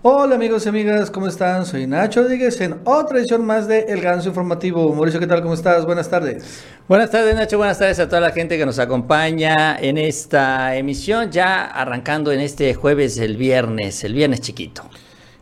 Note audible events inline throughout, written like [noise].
Hola amigos y amigas, ¿cómo están? Soy Nacho Rodríguez en otra edición más de El Ganso Informativo. Mauricio, ¿qué tal? ¿Cómo estás? Buenas tardes. Buenas tardes Nacho, buenas tardes a toda la gente que nos acompaña en esta emisión, ya arrancando en este jueves, el viernes, el viernes chiquito.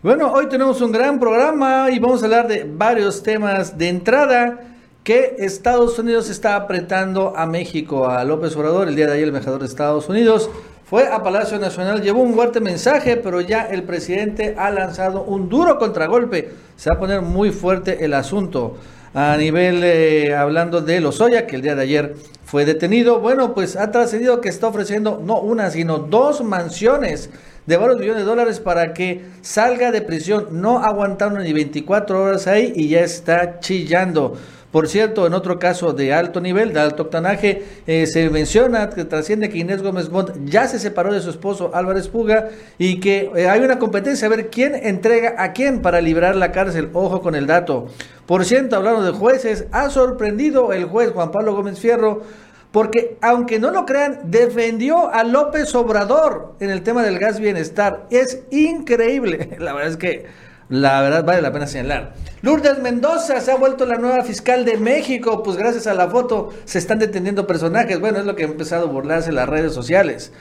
Bueno, hoy tenemos un gran programa y vamos a hablar de varios temas de entrada que Estados Unidos está apretando a México, a López Obrador, el día de ayer el embajador de Estados Unidos fue a Palacio Nacional, llevó un fuerte mensaje, pero ya el presidente ha lanzado un duro contragolpe. Se va a poner muy fuerte el asunto. A nivel, eh, hablando de Lozoya, que el día de ayer fue detenido, bueno, pues ha trascendido que está ofreciendo no una, sino dos mansiones de varios millones de dólares para que salga de prisión. No aguantaron ni 24 horas ahí y ya está chillando. Por cierto, en otro caso de alto nivel, de alto octanaje, eh, se menciona que trasciende que Inés Gómez Montt ya se separó de su esposo Álvarez Puga y que eh, hay una competencia a ver quién entrega a quién para librar la cárcel. Ojo con el dato. Por cierto, hablando de jueces, ha sorprendido el juez Juan Pablo Gómez Fierro porque aunque no lo crean, defendió a López Obrador en el tema del gas bienestar. Es increíble. [laughs] La verdad es que la verdad vale la pena señalar. Lourdes Mendoza se ha vuelto la nueva fiscal de México, pues gracias a la foto se están deteniendo personajes. Bueno, es lo que ha empezado a burlarse las redes sociales.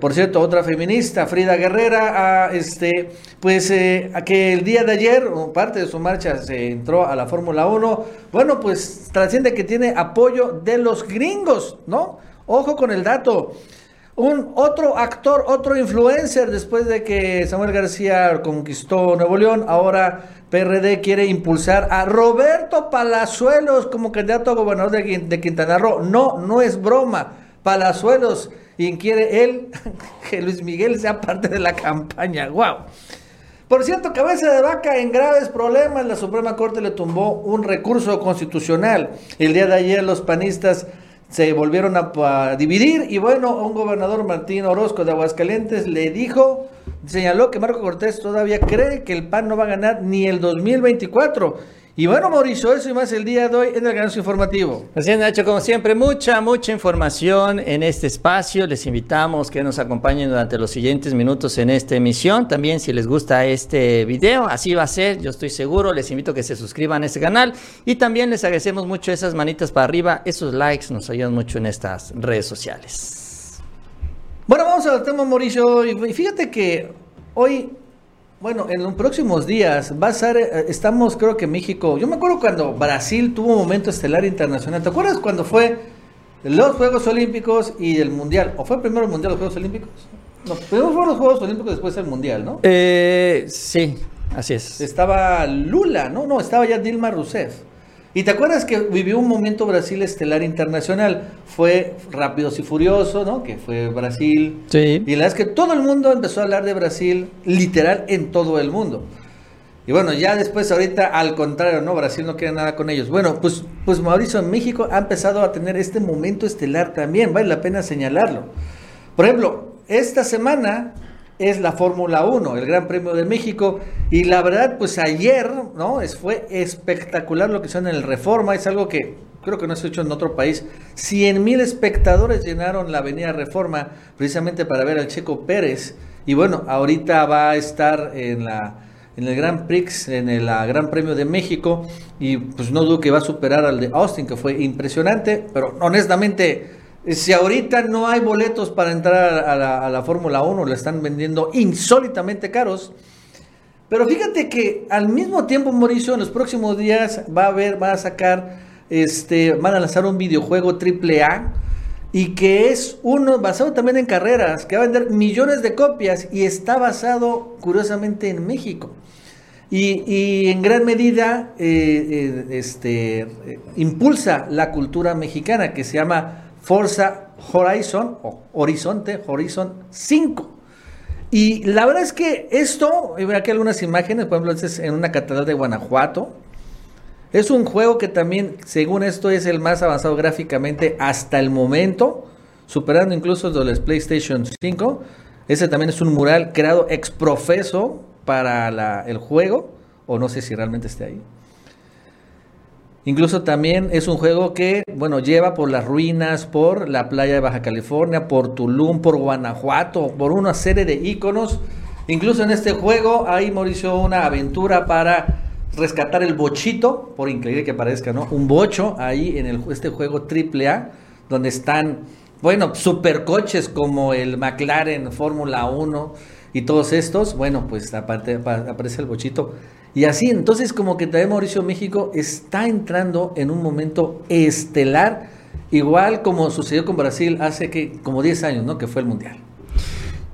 Por cierto, otra feminista, Frida Guerrera, a, este, pues eh, a que el día de ayer, parte de su marcha, se entró a la Fórmula 1. Bueno, pues trasciende que tiene apoyo de los gringos, ¿no? Ojo con el dato un otro actor, otro influencer, después de que Samuel García conquistó Nuevo León, ahora PRD quiere impulsar a Roberto Palazuelos como candidato a gobernador de, Quintana Roo. No, no es broma. Palazuelos, y quiere él [laughs] que Luis Miguel sea parte de la campaña. ¡Wow! Por cierto, cabeza de vaca en graves problemas, la Suprema Corte le tumbó un recurso constitucional. El día de ayer los panistas se volvieron a, dividir y bueno, un gobernador Martín Orozco de Aguascalientes le dijo, señaló que Marco Cortés todavía cree que el PAN no va a ganar ni el 2024 y bueno, Mauricio, eso y más el día de hoy en el Ganso Informativo. Así es, Nacho, como siempre, mucha, mucha información en este espacio. Les invitamos que nos acompañen durante los siguientes minutos en esta emisión. También, si les gusta este video, así va a ser, yo estoy seguro. Les invito a que se suscriban a este canal. Y también les agradecemos mucho esas manitas para arriba. Esos likes nos ayudan mucho en estas redes sociales. Bueno, vamos al tema, Mauricio. Y fíjate que hoy bueno, en los próximos días va a ser, eh, estamos creo que México, yo me acuerdo cuando Brasil tuvo un momento estelar internacional, ¿te acuerdas cuando fue los Juegos Olímpicos y el Mundial? ¿O fue primero el Mundial los Juegos Olímpicos? No, primero fueron los Juegos Olímpicos, después el Mundial, ¿no? Eh, sí, así es. Estaba Lula, no, no, estaba ya Dilma Rousseff. ¿Y te acuerdas que vivió un momento Brasil estelar internacional? Fue Rápidos y Furioso, ¿no? Que fue Brasil. Sí. Y la verdad es que todo el mundo empezó a hablar de Brasil, literal, en todo el mundo. Y bueno, ya después, ahorita, al contrario, ¿no? Brasil no quiere nada con ellos. Bueno, pues, pues Mauricio, en México ha empezado a tener este momento estelar también, vale la pena señalarlo. Por ejemplo, esta semana es la Fórmula 1, el Gran Premio de México. Y la verdad, pues ayer, ¿no? Es, fue espectacular lo que hicieron en el Reforma. Es algo que creo que no se ha hecho en otro país. 100 mil espectadores llenaron la Avenida Reforma precisamente para ver al Checo Pérez. Y bueno, ahorita va a estar en la en el Gran Prix, en el Gran Premio de México, y pues no dudo que va a superar al de Austin, que fue impresionante, pero honestamente si ahorita no hay boletos para entrar a la, Fórmula 1, la están vendiendo insólitamente caros. Pero fíjate que al mismo tiempo, Mauricio, en los próximos días va a haber, va a sacar, este, van a lanzar un videojuego triple A y que es uno basado también en carreras, que va a vender millones de copias y está basado curiosamente en México. Y, en gran medida eh, eh, este, eh, impulsa la cultura mexicana que se llama Forza Horizon o Horizonte, Horizon 5. Y la verdad es que esto, veo aquí algunas imágenes, por ejemplo, es en una catedral de Guanajuato. Es un juego que también, según esto, es el más avanzado gráficamente hasta el momento, superando incluso los PlayStation 5. Ese también es un mural creado ex profeso para el juego, o no sé si realmente esté ahí. Incluso también es un juego que, bueno, lleva por las ruinas, por la playa de Baja California, por Tulum, por Guanajuato, por una serie de iconos Incluso en este juego hay, Mauricio, una aventura para rescatar el bochito, por increíble que parezca, ¿no? Un bocho ahí en el, este juego AAA, donde están, bueno, supercoches como el McLaren Fórmula 1 y todos estos. Bueno, pues aparte, aparece el bochito. Y así, entonces como que también Mauricio México está entrando en un momento estelar, igual como sucedió con Brasil hace que como 10 años, ¿no? Que fue el Mundial.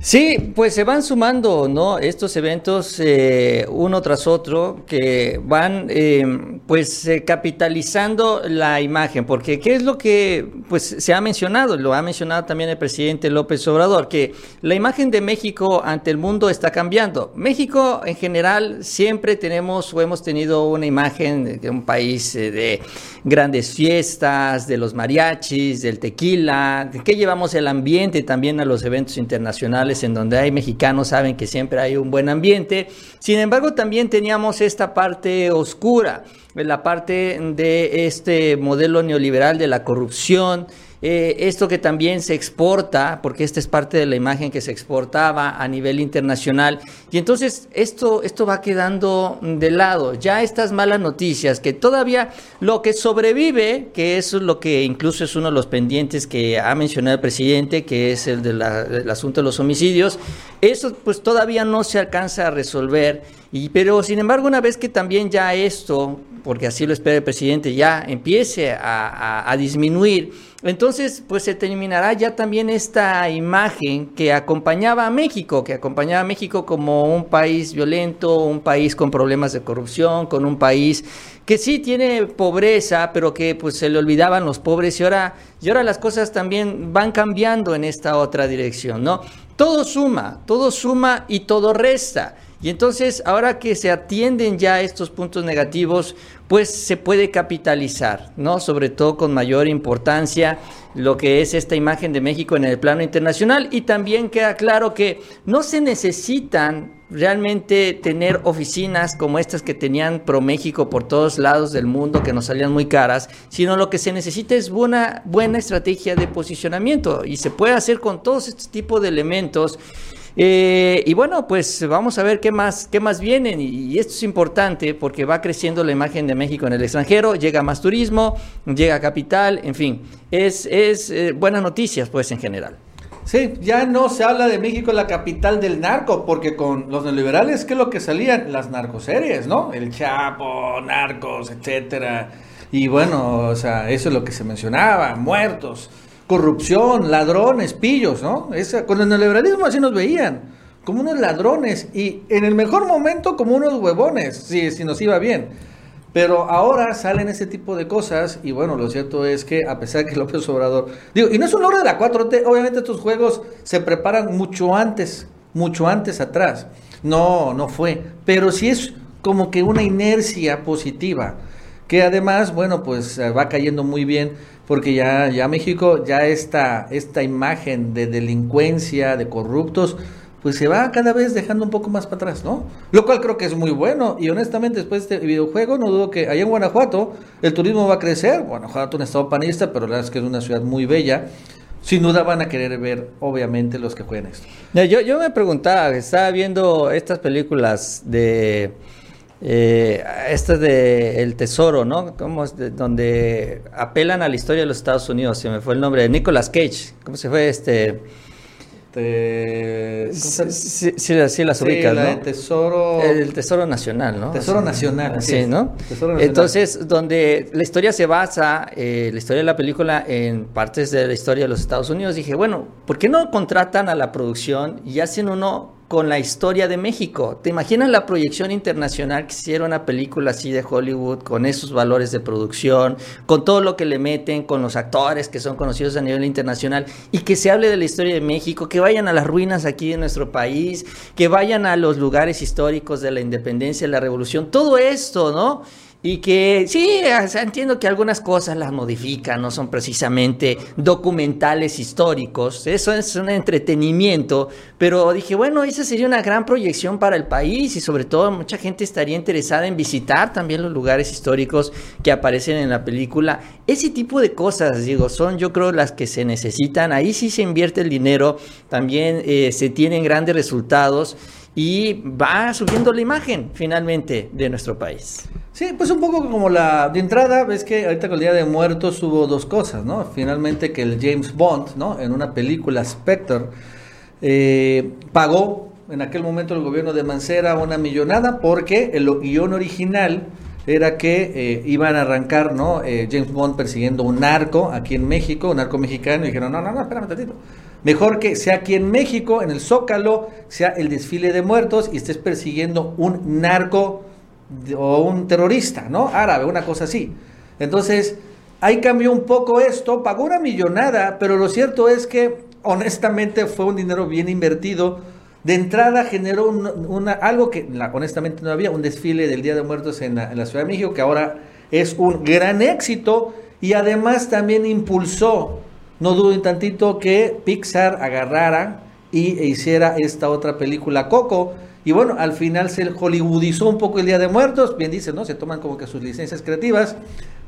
Sí, pues se van sumando, ¿no? Estos eventos eh, uno tras otro que van, eh, pues, eh, capitalizando la imagen, porque qué es lo que, pues, se ha mencionado, lo ha mencionado también el presidente López Obrador, que la imagen de México ante el mundo está cambiando. México, en general, siempre tenemos o hemos tenido una imagen de un país de grandes fiestas, de los mariachis, del tequila, que llevamos el ambiente también a los eventos internacionales en donde hay mexicanos saben que siempre hay un buen ambiente. Sin embargo, también teníamos esta parte oscura, la parte de este modelo neoliberal de la corrupción, eh, esto que también se exporta, porque esta es parte de la imagen que se exportaba a nivel internacional, y entonces esto, esto va quedando de lado. Ya estas malas noticias, que todavía lo que sobrevive, que es lo que incluso es uno de los pendientes que ha mencionado el presidente, que es el del asunto de los homicidios, eso pues todavía no se alcanza a resolver. Y, pero sin embargo, una vez que también ya esto, porque así lo espera el presidente, ya empiece a, disminuir, entonces, pues se terminará ya también esta imagen que acompañaba a México, que acompañaba a México como un país violento, un país con problemas de corrupción, con un país que sí tiene pobreza, pero que pues se le olvidaban los pobres y ahora, y ahora las cosas también van cambiando en esta otra dirección, ¿no? Todo suma, todo suma y todo resta. Y entonces, ahora que se atienden ya estos puntos negativos, pues se puede capitalizar, ¿no? Sobre todo con mayor importancia lo que es esta imagen de México en el plano internacional y también queda claro que no se necesitan realmente tener oficinas como estas que tenían ProMéxico por todos lados del mundo que nos salían muy caras, sino lo que se necesita es una buena estrategia de posicionamiento y se puede hacer con todos estos tipos de elementos eh, y bueno, pues vamos a ver qué más, qué más vienen. Y, esto es importante porque va creciendo la imagen de México en el extranjero, llega más turismo, llega capital, en fin, es, es eh, buenas noticias pues en general. Sí, ya no se habla de México la capital del narco, porque con los neoliberales, ¿qué es lo que salían? Las narcoseries, ¿no? El Chapo, narcos, etcétera. Y bueno, o sea, eso es lo que se mencionaba, muertos corrupción, ladrones, pillos, ¿no? Esa, con el neoliberalismo así nos veían, como unos ladrones y en el mejor momento como unos huevones, si, si nos iba bien. Pero ahora salen ese tipo de cosas y bueno, lo cierto es que a pesar que López Obrador, digo, y no es un logro de la 4T, obviamente estos juegos se preparan mucho antes, mucho antes atrás. No, no fue, pero sí es como que una inercia positiva, que además, bueno, pues va cayendo muy bien porque ya, ya México, ya esta, esta imagen de delincuencia, de corruptos, pues se va cada vez dejando un poco más para atrás, ¿no? Lo cual creo que es muy bueno y honestamente después de este videojuego no dudo que allá en Guanajuato el turismo va a crecer, Guanajuato es un estado panista, pero la verdad es que es una ciudad muy bella, sin duda van a querer ver, obviamente, los que jueguen esto. Yo, yo me preguntaba, estaba viendo estas películas de eh, esta de El Tesoro, ¿no? Como donde apelan a la historia de los Estados Unidos. Se me fue el nombre de Nicolas Cage. ¿Cómo se fue este? Sí, sí, las ubicas, ¿no? El tesoro... El Tesoro Nacional, ¿no? Tesoro Nacional. Sí, ¿no? Entonces, donde la historia se basa, eh, la historia de la película, en partes de la historia de los Estados Unidos, dije, bueno, ¿por qué no contratan a la producción y hacen uno con la historia de México. ¿Te imaginas la proyección internacional que hiciera una película así de Hollywood, con esos valores de producción, con todo lo que le meten, con los actores que son conocidos a nivel internacional, y que se hable de la historia de México, que vayan a las ruinas aquí de nuestro país, que vayan a los lugares históricos de la independencia, de la revolución, todo esto, ¿no? Y que sí, entiendo que algunas cosas las modifican, no son precisamente documentales históricos, eso es un entretenimiento, pero dije, bueno, esa sería una gran proyección para el país y sobre todo mucha gente estaría interesada en visitar también los lugares históricos que aparecen en la película. Ese tipo de cosas, digo, son yo creo las que se necesitan, ahí sí se invierte el dinero, también eh, se tienen grandes resultados y va subiendo la imagen finalmente de nuestro país. Sí, pues un poco como la de entrada, ves que ahorita con el Día de Muertos hubo dos cosas, ¿no? Finalmente que el James Bond, ¿no? En una película Spectre, eh, pagó en aquel momento el gobierno de Mancera una millonada porque el guion original era que eh, iban a arrancar, ¿no? Eh, James Bond persiguiendo un narco aquí en México, un narco mexicano, y dijeron, no, no, no, espérame tantito. Mejor que sea aquí en México, en el Zócalo, sea el desfile de muertos y estés persiguiendo un narco o un terrorista, ¿no? Árabe, una cosa así. Entonces, ahí cambió un poco esto, pagó una millonada, pero lo cierto es que honestamente fue un dinero bien invertido. De entrada generó algo que honestamente no había, un desfile del Día de Muertos en la Ciudad de México, que ahora es un gran éxito y además también impulsó, no dudo un tantito, que Pixar agarrara y hiciera esta otra película Coco, y bueno, al final se hollywoodizó un poco el Día de Muertos, bien dice, ¿no? Se toman como que sus licencias creativas,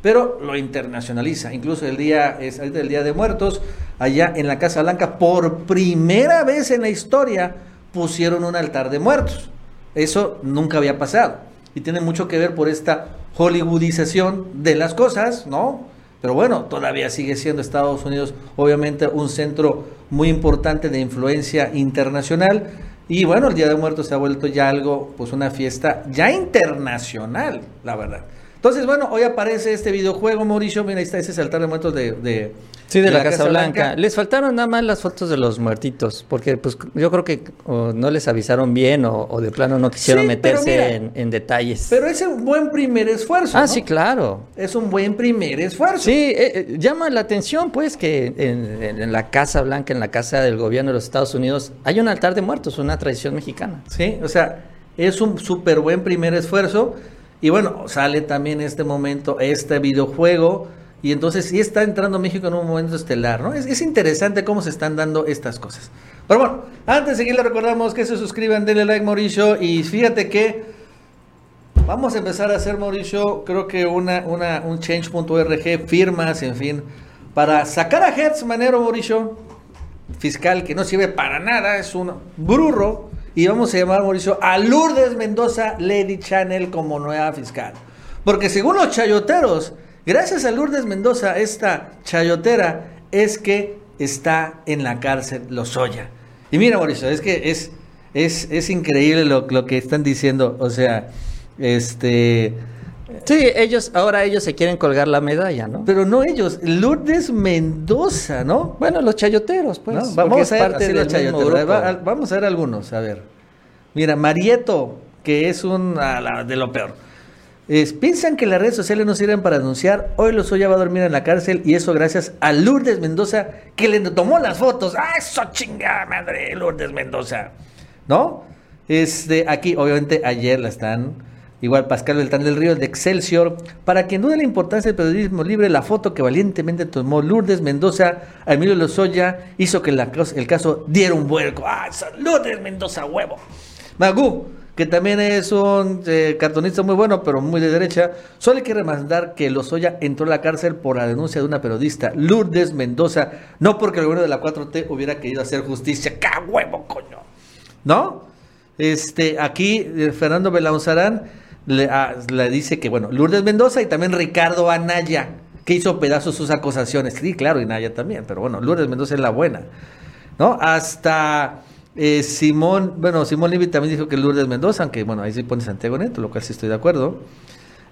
pero lo internacionaliza. Incluso el día, es el Día de Muertos, allá en la Casa Blanca, por primera vez en la historia, pusieron un altar de muertos. Eso nunca había pasado. Y tiene mucho que ver por esta hollywoodización de las cosas, ¿no? Pero bueno, todavía sigue siendo Estados Unidos obviamente un centro muy importante de influencia internacional y bueno, el Día de Muertos se ha vuelto ya algo, pues una fiesta ya internacional, la verdad. Entonces, bueno, hoy aparece este videojuego, Mauricio. Mira, ahí está ese altar de muertos de, de, sí, de, la, Casa, Blanca. Les faltaron nada más las fotos de los muertitos, porque pues yo creo que no les avisaron bien o, de plano no quisieron meterse en, detalles. Pero es un buen primer esfuerzo. Ah, sí, claro. Es un buen primer esfuerzo. Sí, eh, eh, llama la atención, pues, que en, en, la Casa Blanca, en la Casa del Gobierno de los Estados Unidos, hay un altar de muertos, una tradición mexicana. Sí, o sea, es un súper buen primer esfuerzo. Y bueno, sale también en este momento este videojuego. Y entonces sí está entrando México en un momento estelar, ¿no? Es, interesante cómo se están dando estas cosas. Pero bueno, antes de seguir, le recordamos que se suscriban, denle like, Mauricio. Y fíjate que vamos a empezar a hacer, Mauricio, creo que una, una, un change.org, firmas, en fin, para sacar a Hertz Manero, Mauricio, fiscal que no sirve para nada, es un burro y vamos a llamar, Mauricio, a Lourdes Mendoza Lady Channel como nueva fiscal. Porque según los chayoteros, gracias a Lourdes Mendoza, esta chayotera es que está en la cárcel Lozoya. Y mira, Mauricio, es que es, es, es increíble lo, lo que están diciendo. O sea, este... Sí, ellos, ahora ellos se quieren colgar la medalla, ¿no? Pero no ellos, Lourdes Mendoza, ¿no? Bueno, los chayoteros, pues. Vamos, a ver, los chayoteros. vamos a ver algunos, a ver. Mira, Marieto, que es un de lo peor. Piensan que las redes sociales no sirven para denunciar. Hoy Lozoya va a dormir en la cárcel y eso gracias a Lourdes Mendoza que le tomó las fotos. ¡Ah, eso chingada madre, Lourdes Mendoza! ¿No? Este, aquí, obviamente, ayer la están Igual Pascal Beltrán del Río de Excelsior. Para quien dude la importancia del periodismo libre, la foto que valientemente tomó Lourdes Mendoza a Emilio Lozoya hizo que el caso diera un vuelco. ¡Ah, Lourdes Mendoza, huevo! Magú, que también es un eh, cartonista muy bueno, pero muy de derecha, solo hay que remandar que Lozoya entró a la cárcel por la denuncia de una periodista, Lourdes Mendoza, no porque el gobierno de la 4T hubiera querido hacer justicia. ¡Qué huevo, coño! ¿No? Este, aquí, eh, Fernando Belaunzarán Ah, le, dice que, bueno, Lourdes Mendoza y también Ricardo Anaya, que hizo pedazos sus acusaciones. Sí, claro, y Anaya también, pero bueno, Lourdes Mendoza es la buena, ¿no? Hasta eh, Simón, bueno, Simón Libby también dijo que Lourdes Mendoza, aunque, bueno, ahí se pone Santiago Neto, lo cual sí estoy de acuerdo.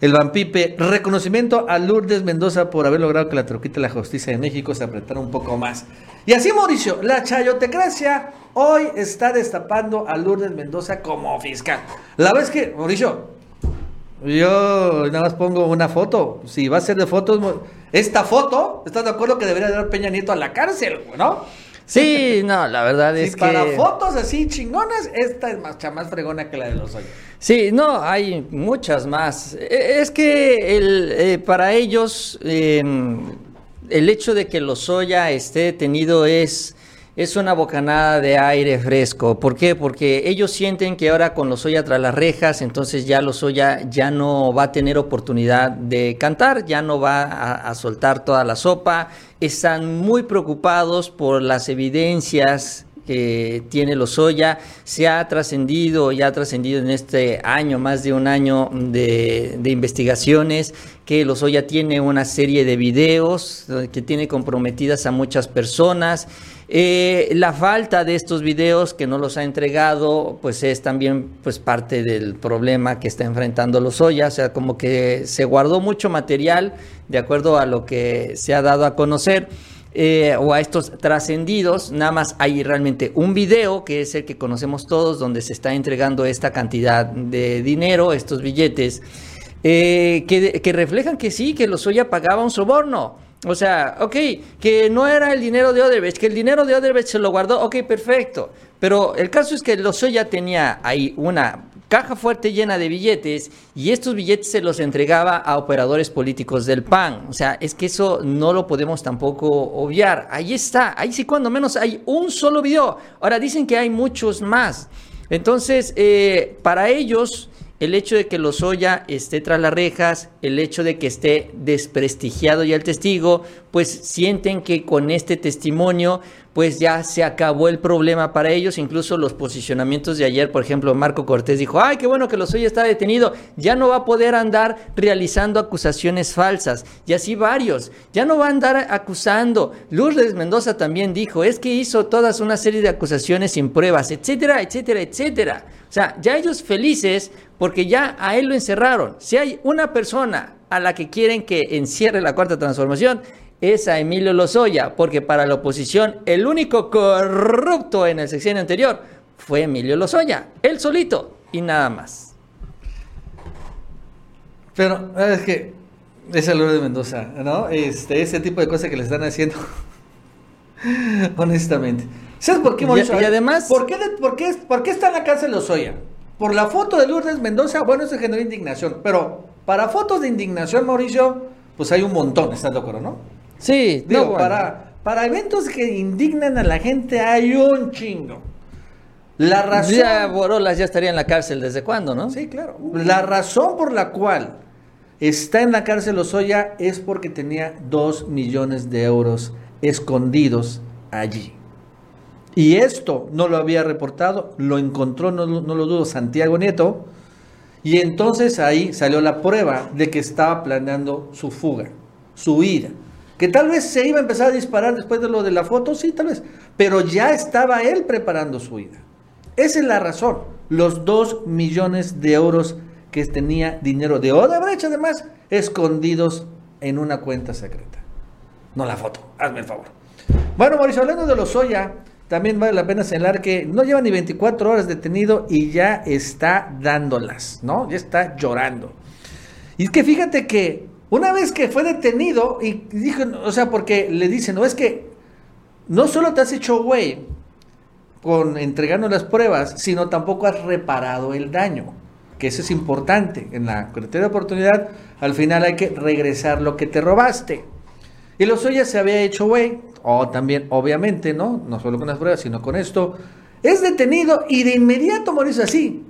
El Vampipe, reconocimiento a Lourdes Mendoza por haber logrado que la troquita de la justicia de México se apretara un poco más. Y así, Mauricio, la chayotecracia hoy está destapando a Lourdes Mendoza como fiscal. La vez que, Mauricio, yo nada más pongo una foto. Si va a ser de fotos, esta foto, ¿estás de acuerdo que debería dar Peña Nieto a la cárcel, no? Sí, no, la verdad es que. Para fotos así chingonas, esta es más, más fregona que la de los hoyos. Sí, no, hay muchas más. E, es que el, eh, para ellos, em, el hecho de que Lozoya esté detenido es es una bocanada de aire fresco. ¿Por qué? Porque ellos sienten que ahora con Lozoya tras las rejas, entonces ya Lozoya ya no va a tener oportunidad de cantar, ya no va a, soltar toda la sopa. Están muy preocupados por las evidencias que tiene Lozoya. Se ha trascendido y ha trascendido en este año, más de un año de, investigaciones, que Lozoya tiene una serie de videos que tiene comprometidas a muchas personas. Eh, la falta de estos videos que no los ha entregado, pues es también pues parte del problema que está enfrentando Lozoya, o sea, como que se guardó mucho material de acuerdo a lo que se ha dado a conocer. Eh, o a estos trascendidos, nada más hay realmente un video que es el que conocemos todos, donde se está entregando esta cantidad de dinero, estos billetes, eh, que, que reflejan que sí, que Lozoya pagaba un soborno. O sea, ok, que no era el dinero de Odebrecht, que el dinero de Odebrecht se lo guardó, ok, perfecto. Pero el caso es que Lozoya tenía ahí una caja fuerte llena de billetes y estos billetes se los entregaba a operadores políticos del PAN. O sea, es que eso no lo podemos tampoco obviar. Ahí está, ahí sí cuando menos hay un solo video. Ahora dicen que hay muchos más. Entonces, eh, para ellos el hecho de que Lozoya esté tras las rejas, el hecho de que esté desprestigiado ya el testigo, pues sienten que con este testimonio pues ya se acabó el problema para ellos, incluso los posicionamientos de ayer, por ejemplo, Marco Cortés dijo, ay, qué bueno que Lozoya está detenido, ya no va a poder andar realizando acusaciones falsas, y así varios, ya no va a andar acusando. Lourdes Mendoza también dijo, es que hizo todas una serie de acusaciones sin pruebas, etcétera, etcétera, etcétera. O sea, ya ellos felices porque ya a él lo encerraron. Si hay una persona a la que quieren que encierre la cuarta transformación, es a Emilio Lozoya, porque para la oposición el único corrupto en el sexenio anterior fue Emilio Lozoya, él solito y nada más. Pero es que es el de Mendoza, ¿no? Este, ese tipo de cosas que le están haciendo, [laughs] honestamente. ¿Sabes por qué, Mauricio? Y, además... ¿por qué, por, qué, ¿Por qué está en la cárcel Lozoya? Por la foto de Lourdes Mendoza, bueno, eso generó indignación. Pero para fotos de indignación, Mauricio, pues hay un montón, ¿estás de acuerdo, no? Sí, Digo, para, para eventos que indignan a la gente hay un chingo. La razón. Ya Borolas ya estaría en la cárcel desde cuándo, ¿no? Sí, claro. La razón por la cual está en la cárcel Ozoya es porque tenía dos millones de euros escondidos allí. Y esto no lo había reportado, lo encontró, no, no, lo dudo, Santiago Nieto. Y entonces ahí salió la prueba de que estaba planeando su fuga, su ida. Que tal vez se iba a empezar a disparar después de lo de la foto, sí, tal vez. Pero ya estaba él preparando su ida. Esa es la razón. Los dos millones de euros que tenía dinero de Odebrecht, además, escondidos en una cuenta secreta. No la foto, hazme el favor. Bueno, Mauricio, hablando de los Soya, también vale la pena señalar que no lleva ni 24 horas detenido y ya está dándolas, ¿no? Ya está llorando. Y es que fíjate que una vez que fue detenido y dijo, o sea, porque le dicen, no es que no solo te has hecho güey con entregando las pruebas, sino tampoco has reparado el daño, que eso es importante. En la criteria de oportunidad, al final hay que regresar lo que te robaste. Y Lozoya se había hecho güey, o también, obviamente, ¿no? No solo con las pruebas, sino con esto. Es detenido y de inmediato, Mauricio, así,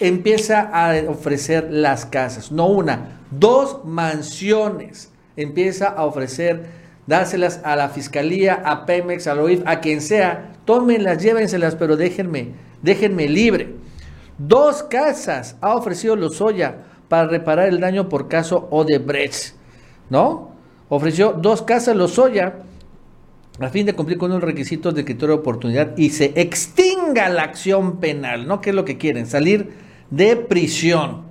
empieza a ofrecer las casas, no una, dos mansiones. Empieza a ofrecer, dárselas a la fiscalía, a Pemex, a OIF, a quien sea. Tómenlas, llévenselas, pero déjenme, déjenme libre. Dos casas ha ofrecido Lozoya para reparar el daño por caso Odebrecht, ¿no? Ofreció dos casas Lozoya a fin de cumplir con los requisitos de criterio de oportunidad y se extinga la acción penal, ¿no? ¿Qué es lo que quieren? Salir de prisión.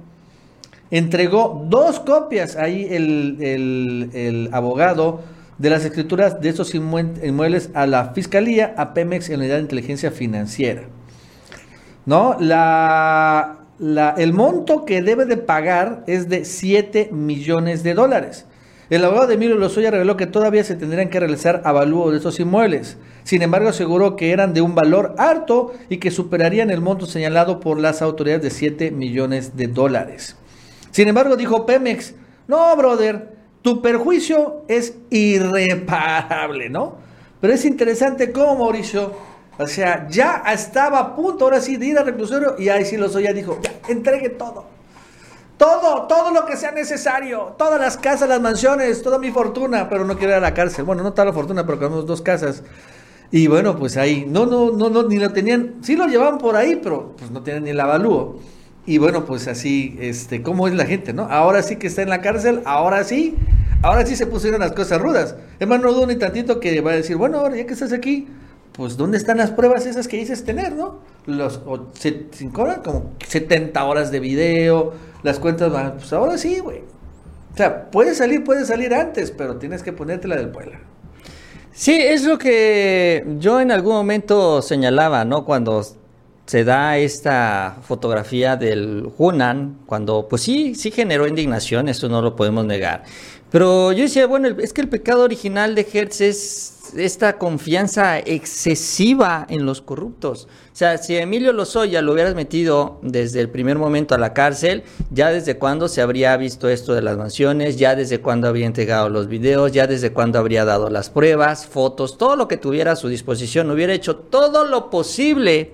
Entregó dos copias ahí el, abogado de las escrituras de esos inmuebles a la Fiscalía, a Pemex en la unidad de inteligencia financiera. ¿No? La, el monto que debe de pagar es de 7 millones de dólares. El abogado de Emilio Lozoya reveló que todavía se tendrían que realizar avalúos de estos inmuebles. Sin embargo, aseguró que eran de un valor alto y que superarían el monto señalado por las autoridades de 7 millones de dólares. Sin embargo, dijo Pemex, no, brother, tu perjuicio es irreparable, ¿no? Pero es interesante cómo Mauricio, o sea, ya estaba a punto ahora sí de ir al reclusorio y ahí sí Lozoya dijo, entregue todo. Todo, todo lo que sea necesario. Todas las casas, las mansiones, toda mi fortuna. Pero no quiero ir a la cárcel. Bueno, no toda la fortuna, pero tenemos dos casas. Y bueno, pues ahí, no, no, no, no, ni lo tenían, sí lo llevaban por ahí, pero pues no tenían ni el avalúo. Y bueno, pues así, este, ¿cómo es la gente, no? Ahora sí que está en la cárcel, ahora sí, ahora sí se pusieron las cosas rudas. Es más, no dudo ni tantito que va a decir, bueno, ahora ya que estás aquí, pues ¿dónde están las pruebas esas que dices tener, no? Los o, se, como 70 horas de video, las cuentas van, pues ahora sí, güey. O sea, puede salir, puede salir antes, pero tienes que ponértela del pueblo. Sí, es lo que yo en algún momento señalaba, ¿no? Cuando se da esta fotografía del Hunan, cuando pues sí, sí generó indignación, eso no lo podemos negar. Pero yo decía, bueno, es que el pecado original de Hertz es esta confianza excesiva en los corruptos. O sea, si Emilio Lozoya lo hubieras metido desde el primer momento a la cárcel, ya desde cuándo se habría visto esto de las mansiones, ya desde cuándo habría entregado los videos, ya desde cuándo habría dado las pruebas, fotos, todo lo que tuviera a su disposición, hubiera hecho todo lo posible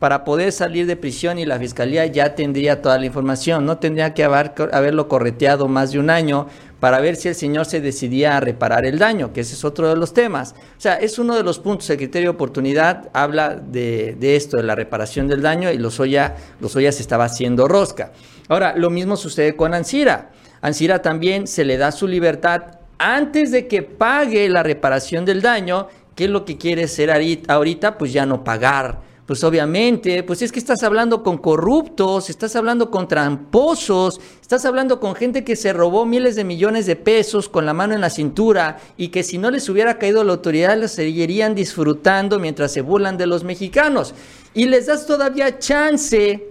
para poder salir de prisión y la fiscalía ya tendría toda la información, no tendría que haber, haberlo correteado más de un año para ver si el señor se decidía a reparar el daño, que ese es otro de los temas. O sea, es uno de los puntos. El criterio de oportunidad habla de, esto, de la reparación del daño, y Lozoya, Lozoya se estaba haciendo rosca. Ahora, lo mismo sucede con Ansira. Ansira también se le da su libertad antes de que pague la reparación del daño. ¿Qué es lo que quiere hacer ahorita? Pues ya no pagar pues obviamente, pues es que estás hablando con corruptos, estás hablando con tramposos, estás hablando con gente que se robó miles de millones de pesos con la mano en la cintura y que si no les hubiera caído la autoridad los seguirían disfrutando mientras se burlan de los mexicanos. Y les das todavía chance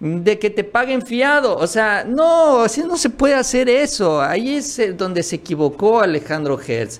de que te paguen fiado. O sea, no, así no se puede hacer eso. Ahí es eh, donde se equivocó Alejandro Hertz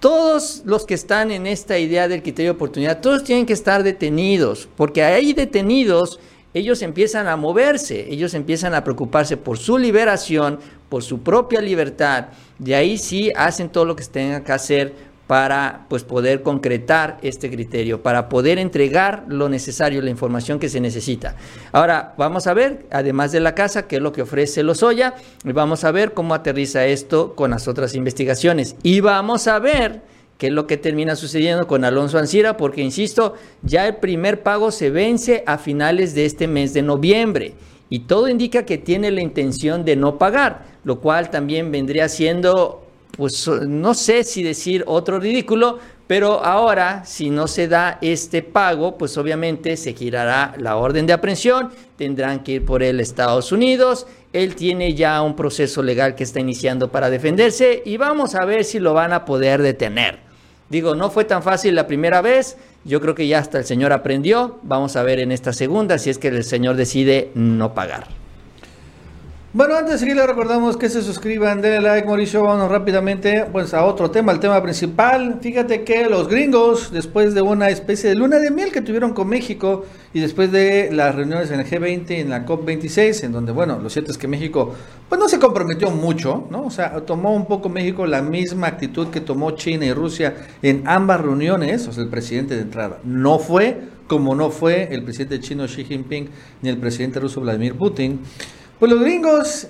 todos los que están en esta idea del criterio de oportunidad, todos tienen que estar detenidos, porque ahí detenidos ellos empiezan a moverse, ellos empiezan a preocuparse por su liberación, por su propia libertad, de ahí sí hacen todo lo que tengan que hacer para pues poder concretar este criterio, para poder entregar lo necesario, la información que se necesita. Ahora vamos a ver, además de la casa, qué es lo que ofrece Lozoya, y vamos a ver cómo aterriza esto con las otras investigaciones. Y vamos a ver qué es lo que termina sucediendo con Alonso Ancira, porque insisto, ya el primer pago se vence a finales de este mes de noviembre. Y todo indica que tiene la intención de no pagar, lo cual también vendría siendo pues no sé si decir otro ridículo, pero ahora si no se da este pago, pues obviamente se girará la orden de aprehensión, tendrán que ir por él Estados Unidos, él tiene ya un proceso legal que está iniciando para defenderse y vamos a ver si lo van a poder detener. Digo, no fue tan fácil la primera vez, yo creo que ya hasta el señor aprendió, vamos a ver en esta segunda si es que el señor decide no pagar. Bueno, antes de seguir, le recordamos que se suscriban, denle like, Mauricio. Vamos rápidamente pues, a otro tema, el tema principal. Fíjate que los gringos, después de una especie de luna de miel que tuvieron con México y después de las reuniones en el G20 y en la COP26, en donde, bueno, lo cierto es que México, pues no se comprometió mucho, ¿no? O sea, tomó un poco México la misma actitud que tomó China y Rusia en ambas reuniones, o sea, el presidente de entrada no fue, como no fue el presidente chino Xi Jinping ni el presidente ruso Vladimir Putin. Pues los gringos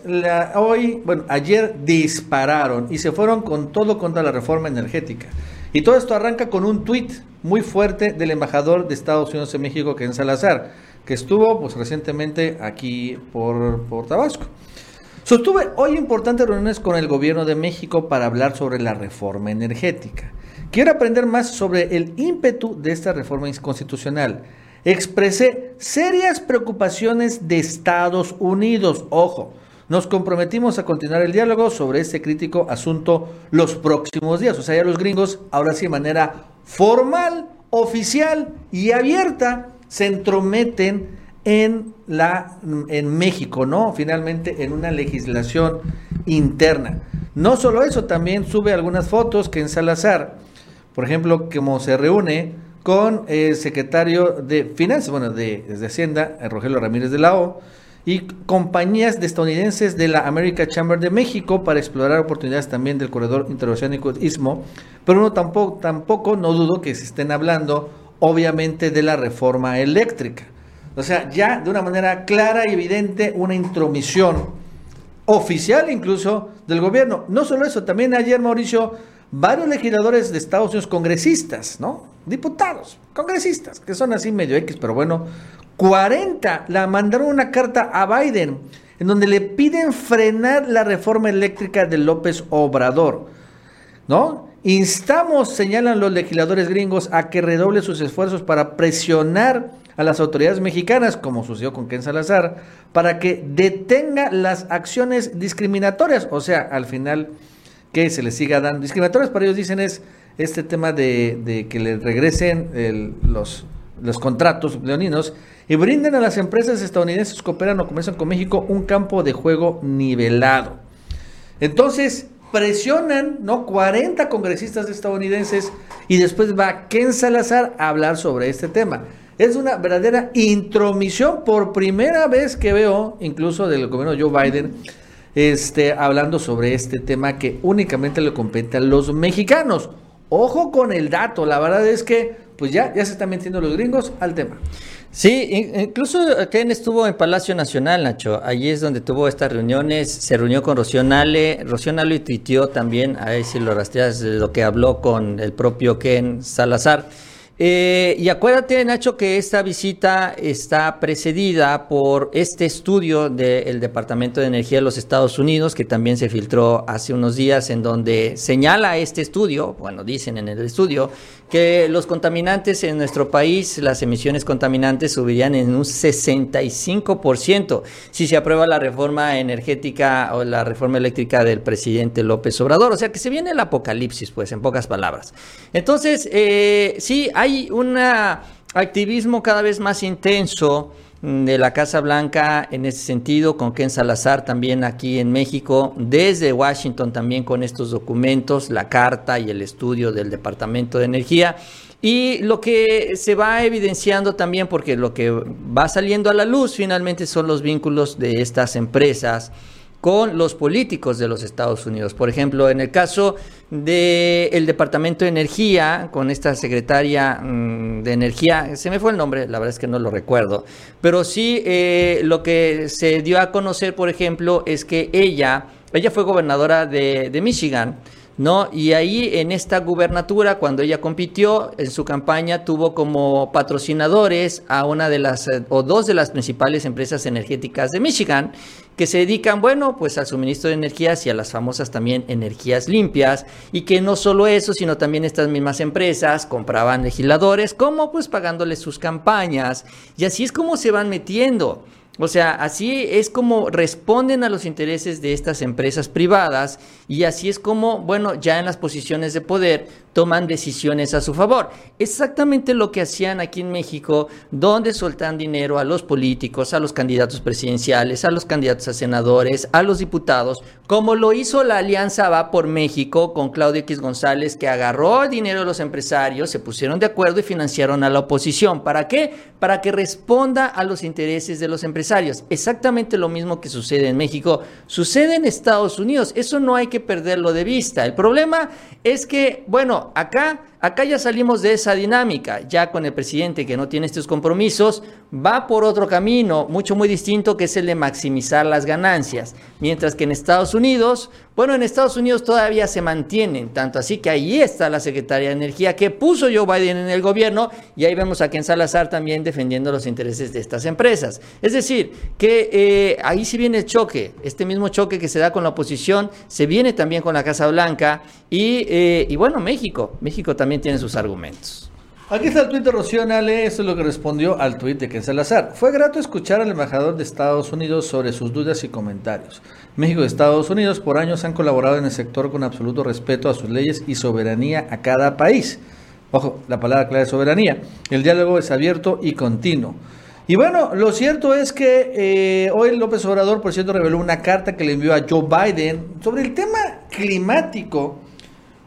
hoy, bueno, ayer dispararon y se fueron con todo contra la reforma energética. Y todo esto arranca con un tuit muy fuerte del embajador de Estados Unidos en México, Ken Salazar, que estuvo pues recientemente aquí por, por Tabasco. Sostuve hoy importantes reuniones con el gobierno de México para hablar sobre la reforma energética. Quiero aprender más sobre el ímpetu de esta reforma constitucional expresé serias preocupaciones de Estados Unidos. Ojo, nos comprometimos a continuar el diálogo sobre este crítico asunto los próximos días. O sea, ya los gringos, ahora sí de manera formal, oficial y abierta, se entrometen en, la, en México, ¿no? Finalmente en una legislación interna. No solo eso, también sube algunas fotos que en Salazar, por ejemplo, como se reúne con el secretario de Finanzas, bueno, de, Hacienda, Rogelio Ramírez de la O, y compañías de estadounidenses de la American Chamber de México para explorar oportunidades también del corredor interoceánico Istmo, pero uno tampoco, tampoco no dudo que se estén hablando obviamente de la reforma eléctrica. O sea, ya de una manera clara y evidente una intromisión oficial incluso del gobierno. No solo eso, también ayer Mauricio varios legisladores de Estados Unidos, congresistas, ¿no? Diputados, congresistas, que son así medio X, pero bueno, 40 la mandaron una carta a Biden en donde le piden frenar la reforma eléctrica de López Obrador, ¿no? Instamos, señalan los legisladores gringos, a que redoble sus esfuerzos para presionar a las autoridades mexicanas, como sucedió con Ken Salazar, para que detenga las acciones discriminatorias, o sea, al final que se les siga dando. Discriminatorias para ellos dicen es este tema de, que le regresen los, los contratos leoninos y brinden a las empresas estadounidenses que operan o comercian con México un campo de juego nivelado. Entonces, presionan, ¿no? 40 congresistas estadounidenses y después va Ken Salazar a hablar sobre este tema. Es una verdadera intromisión por primera vez que veo, incluso del gobierno Joe Biden, este, hablando sobre este tema que únicamente le compete a los mexicanos. Ojo con el dato, la verdad es que pues ya, ya se están metiendo los gringos al tema. Sí, incluso Ken estuvo en Palacio Nacional, Nacho. Allí es donde tuvo estas reuniones. Se reunió con Rocío Nale. Rocío Nale tuiteó también, a ver si lo rastreas, lo que habló con el propio Ken Salazar. Eh, y acuérdate, Nacho, que esta visita está precedida por este estudio del Departamento de Energía de los Estados Unidos, que también se filtró hace unos días, en donde señala este estudio, bueno, dicen en el estudio, que los contaminantes en nuestro país, las emisiones contaminantes subirían en un 65% si se aprueba la reforma energética o la reforma eléctrica del presidente López Obrador. O sea que se viene el apocalipsis, pues, en pocas palabras. Entonces, eh, sí, hay un activismo cada vez más intenso de la Casa Blanca en ese sentido, con Ken Salazar también aquí en México, desde Washington también con estos documentos, la carta y el estudio del Departamento de Energía. Y lo que se va evidenciando también, porque lo que va saliendo a la luz finalmente son los vínculos de estas empresas con los políticos de los Estados Unidos. Por ejemplo, en el caso del Departamento de Energía, con esta secretaria mm, de Energía, se me fue el nombre, la verdad es que no lo recuerdo, pero sí eh, lo que se dio a conocer, por ejemplo, es que ella, ella fue gobernadora de, de Michigan, ¿no? Y ahí en esta gubernatura, cuando ella compitió en su campaña, tuvo como patrocinadores a una de las, eh, o dos de las principales empresas energéticas de Michigan, que se dedican, bueno, pues al suministro de energías y a las famosas también energías limpias, y que no solo eso, sino también estas mismas empresas compraban legisladores, como pues pagándoles sus campañas, y así es como se van metiendo. O sea, así es como responden a los intereses de estas empresas privadas. Y así es como, bueno, ya en las posiciones de poder toman decisiones a su favor. Exactamente lo que hacían aquí en México, donde sueltan dinero a los políticos, a los candidatos presidenciales, a los candidatos a senadores, a los diputados, como lo hizo la Alianza Va por México con Claudio X González, que agarró el dinero de los empresarios, se pusieron de acuerdo y financiaron a la oposición. ¿Para qué? Para que responda a los intereses de los empresarios. Exactamente lo mismo que sucede en México, sucede en Estados Unidos. Eso no hay que perderlo de vista. El problema es que, bueno, acá, acá ya salimos de esa dinámica, ya con el presidente que no tiene estos compromisos, va por otro camino, mucho muy distinto, que es el de maximizar las ganancias. Mientras que en Estados Unidos, bueno, en Estados Unidos todavía se mantienen, tanto así que ahí está la Secretaría de Energía que puso Joe Biden en el gobierno y ahí vemos a Ken Salazar también defendiendo los intereses de estas empresas. Es decir, que eh, ahí sí viene el choque, este mismo choque que se da con la oposición, se viene también con la Casa Blanca y, eh, y bueno, México, México también tiene sus argumentos. Aquí está el tuit de Rocío Nale, esto es lo que respondió al tuit de Ken Salazar. Fue grato escuchar al embajador de Estados Unidos sobre sus dudas y comentarios. México y Estados Unidos por años han colaborado en el sector con absoluto respeto a sus leyes y soberanía a cada país. Ojo, la palabra clave es soberanía. El diálogo es abierto y continuo. Y bueno, lo cierto es que eh, hoy López Obrador, por cierto, reveló una carta que le envió a Joe Biden sobre el tema climático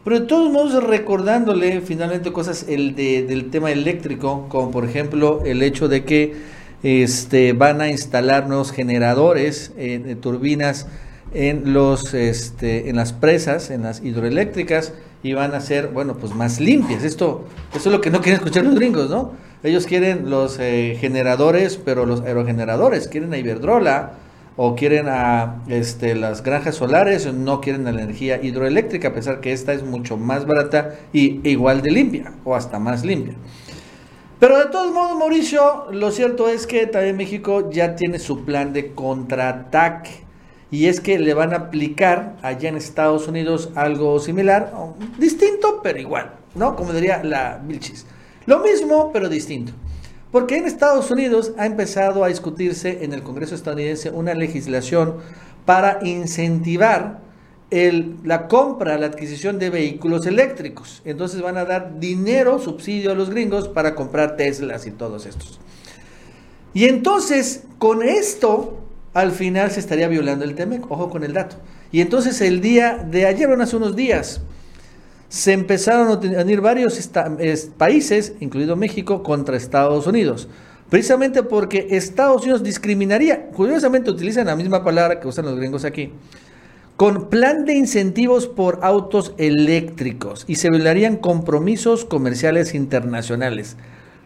pero de todos modos, recordándole finalmente cosas el de, del tema eléctrico, como por ejemplo el hecho de que este, van a instalar nuevos generadores, eh, turbinas en, los, este, en las presas, en las hidroeléctricas, y van a ser, bueno, pues más limpias. Esto, eso es lo que no quieren escuchar los gringos, ¿no? Ellos quieren los eh, generadores, pero los aerogeneradores, quieren a Iberdrola, o quieren a este, las granjas solares, no quieren la energía hidroeléctrica, a pesar que esta es mucho más barata y igual de limpia, o hasta más limpia. Pero de todos modos, Mauricio, lo cierto es que también México ya tiene su plan de contraataque. Y es que le van a aplicar allá en Estados Unidos algo similar, distinto, pero igual, ¿no? Como diría la Vilchis. Lo mismo, pero distinto. Porque en Estados Unidos ha empezado a discutirse en el Congreso estadounidense una legislación para incentivar la compra, la adquisición de vehículos eléctricos. Entonces van a dar dinero, subsidio a los gringos para comprar Teslas y todos estos. Y entonces, con esto, al final se estaría violando el TEMEC. Ojo con el dato. Y entonces el día de ayer, bueno, hace unos días, se empezaron a unir varios países, incluido México, contra Estados Unidos. Precisamente porque Estados Unidos discriminaría, curiosamente utilizan la misma palabra que usan los gringos aquí, con plan de incentivos por autos eléctricos y se violarían compromisos comerciales internacionales.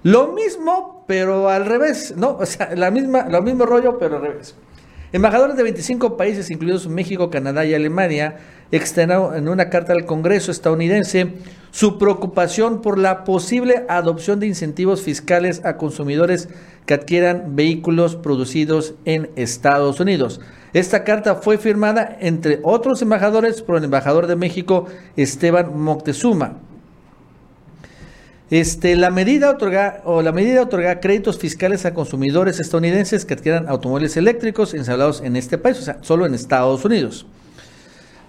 Lo mismo, pero al revés, ¿no? O sea, la misma, lo mismo rollo, pero al revés. Embajadores de 25 países, incluidos México, Canadá y Alemania, externaron en una carta al Congreso estadounidense su preocupación por la posible adopción de incentivos fiscales a consumidores que adquieran vehículos producidos en Estados Unidos. Esta carta fue firmada entre otros embajadores por el embajador de México, Esteban Moctezuma. Este, la medida otorga, o la medida otorga créditos fiscales a consumidores estadounidenses que adquieran automóviles eléctricos instalados en este país, o sea, solo en Estados Unidos.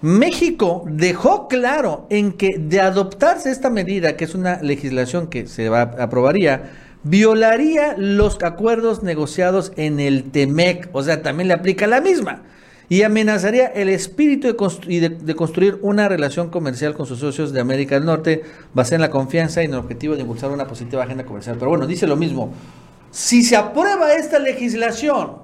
México dejó claro en que de adoptarse esta medida, que es una legislación que se va, aprobaría, violaría los acuerdos negociados en el TEMEC, o sea, también le aplica la misma y amenazaría el espíritu de, construir una relación comercial con sus socios de América del Norte basada en la confianza y en el objetivo de impulsar una positiva agenda comercial. Pero bueno, dice lo mismo. Si se aprueba esta legislación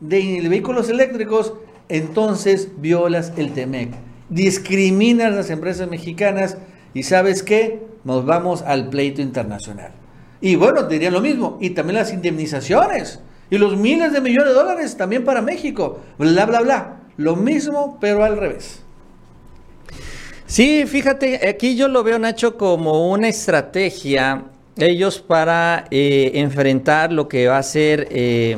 de vehículos eléctricos, entonces violas el TEMEC, discriminas las empresas mexicanas y sabes qué, nos vamos al pleito internacional. Y bueno, diría lo mismo, y también las indemnizaciones. Y los miles de millones de dólares también para México. Bla, bla, bla. Lo mismo, pero al revés. Sí, fíjate, aquí yo lo veo, Nacho, como una estrategia, ellos para eh, enfrentar lo que va a ser eh,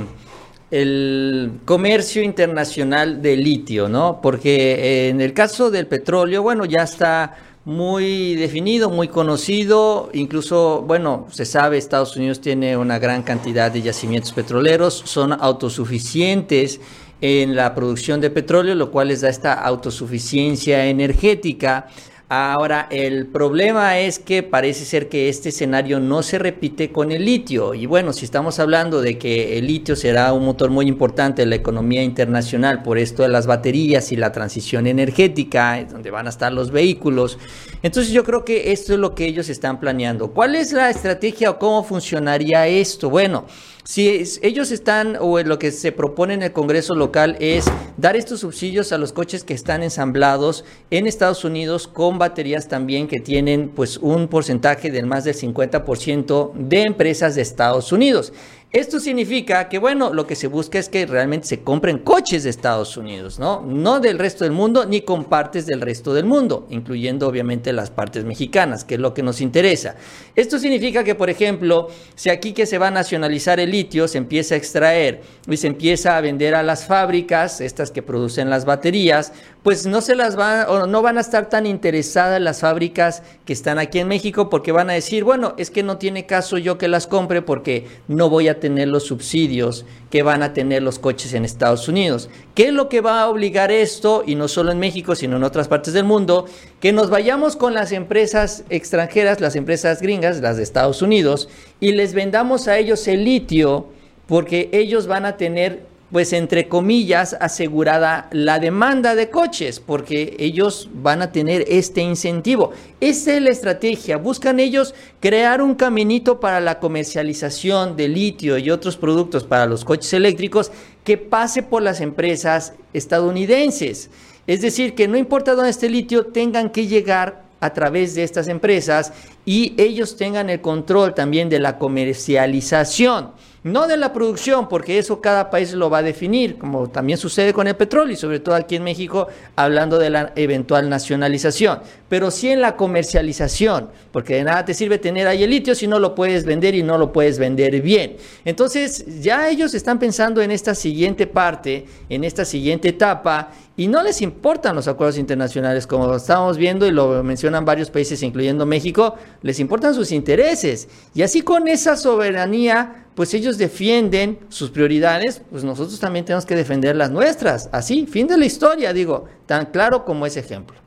el comercio internacional de litio, ¿no? Porque eh, en el caso del petróleo, bueno, ya está muy definido, muy conocido, incluso, bueno, se sabe, Estados Unidos tiene una gran cantidad de yacimientos petroleros, son autosuficientes en la producción de petróleo, lo cual les da esta autosuficiencia energética. Ahora, el problema es que parece ser que este escenario no se repite con el litio. Y bueno, si estamos hablando de que el litio será un motor muy importante en la economía internacional por esto de las baterías y la transición energética, donde van a estar los vehículos, entonces yo creo que esto es lo que ellos están planeando. ¿Cuál es la estrategia o cómo funcionaría esto? Bueno, si ellos están, o lo que se propone en el Congreso local es dar estos subsidios a los coches que están ensamblados en Estados Unidos con baterías también que tienen pues un porcentaje del más del 50% de empresas de Estados Unidos. Esto significa que, bueno, lo que se busca es que realmente se compren coches de Estados Unidos, ¿no? No del resto del mundo ni con partes del resto del mundo, incluyendo obviamente las partes mexicanas, que es lo que nos interesa. Esto significa que, por ejemplo, si aquí que se va a nacionalizar el litio, se empieza a extraer y se empieza a vender a las fábricas, estas que producen las baterías, pues no se las van o no van a estar tan interesadas las fábricas que están aquí en México porque van a decir, bueno, es que no tiene caso yo que las compre porque no voy a tener los subsidios que van a tener los coches en Estados Unidos. ¿Qué es lo que va a obligar esto, y no solo en México, sino en otras partes del mundo, que nos vayamos con las empresas extranjeras, las empresas gringas, las de Estados Unidos, y les vendamos a ellos el litio porque ellos van a tener pues entre comillas, asegurada la demanda de coches, porque ellos van a tener este incentivo. Esa es la estrategia. Buscan ellos crear un caminito para la comercialización de litio y otros productos para los coches eléctricos que pase por las empresas estadounidenses. Es decir, que no importa dónde esté litio, tengan que llegar a través de estas empresas y ellos tengan el control también de la comercialización. No de la producción, porque eso cada país lo va a definir, como también sucede con el petróleo y sobre todo aquí en México, hablando de la eventual nacionalización, pero sí en la comercialización, porque de nada te sirve tener ahí el litio si no lo puedes vender y no lo puedes vender bien. Entonces, ya ellos están pensando en esta siguiente parte, en esta siguiente etapa, y no les importan los acuerdos internacionales, como estamos viendo y lo mencionan varios países, incluyendo México, les importan sus intereses. Y así con esa soberanía, pues ellos defienden sus prioridades, pues nosotros también tenemos que defender las nuestras. Así, fin de la historia, digo, tan claro como ese ejemplo.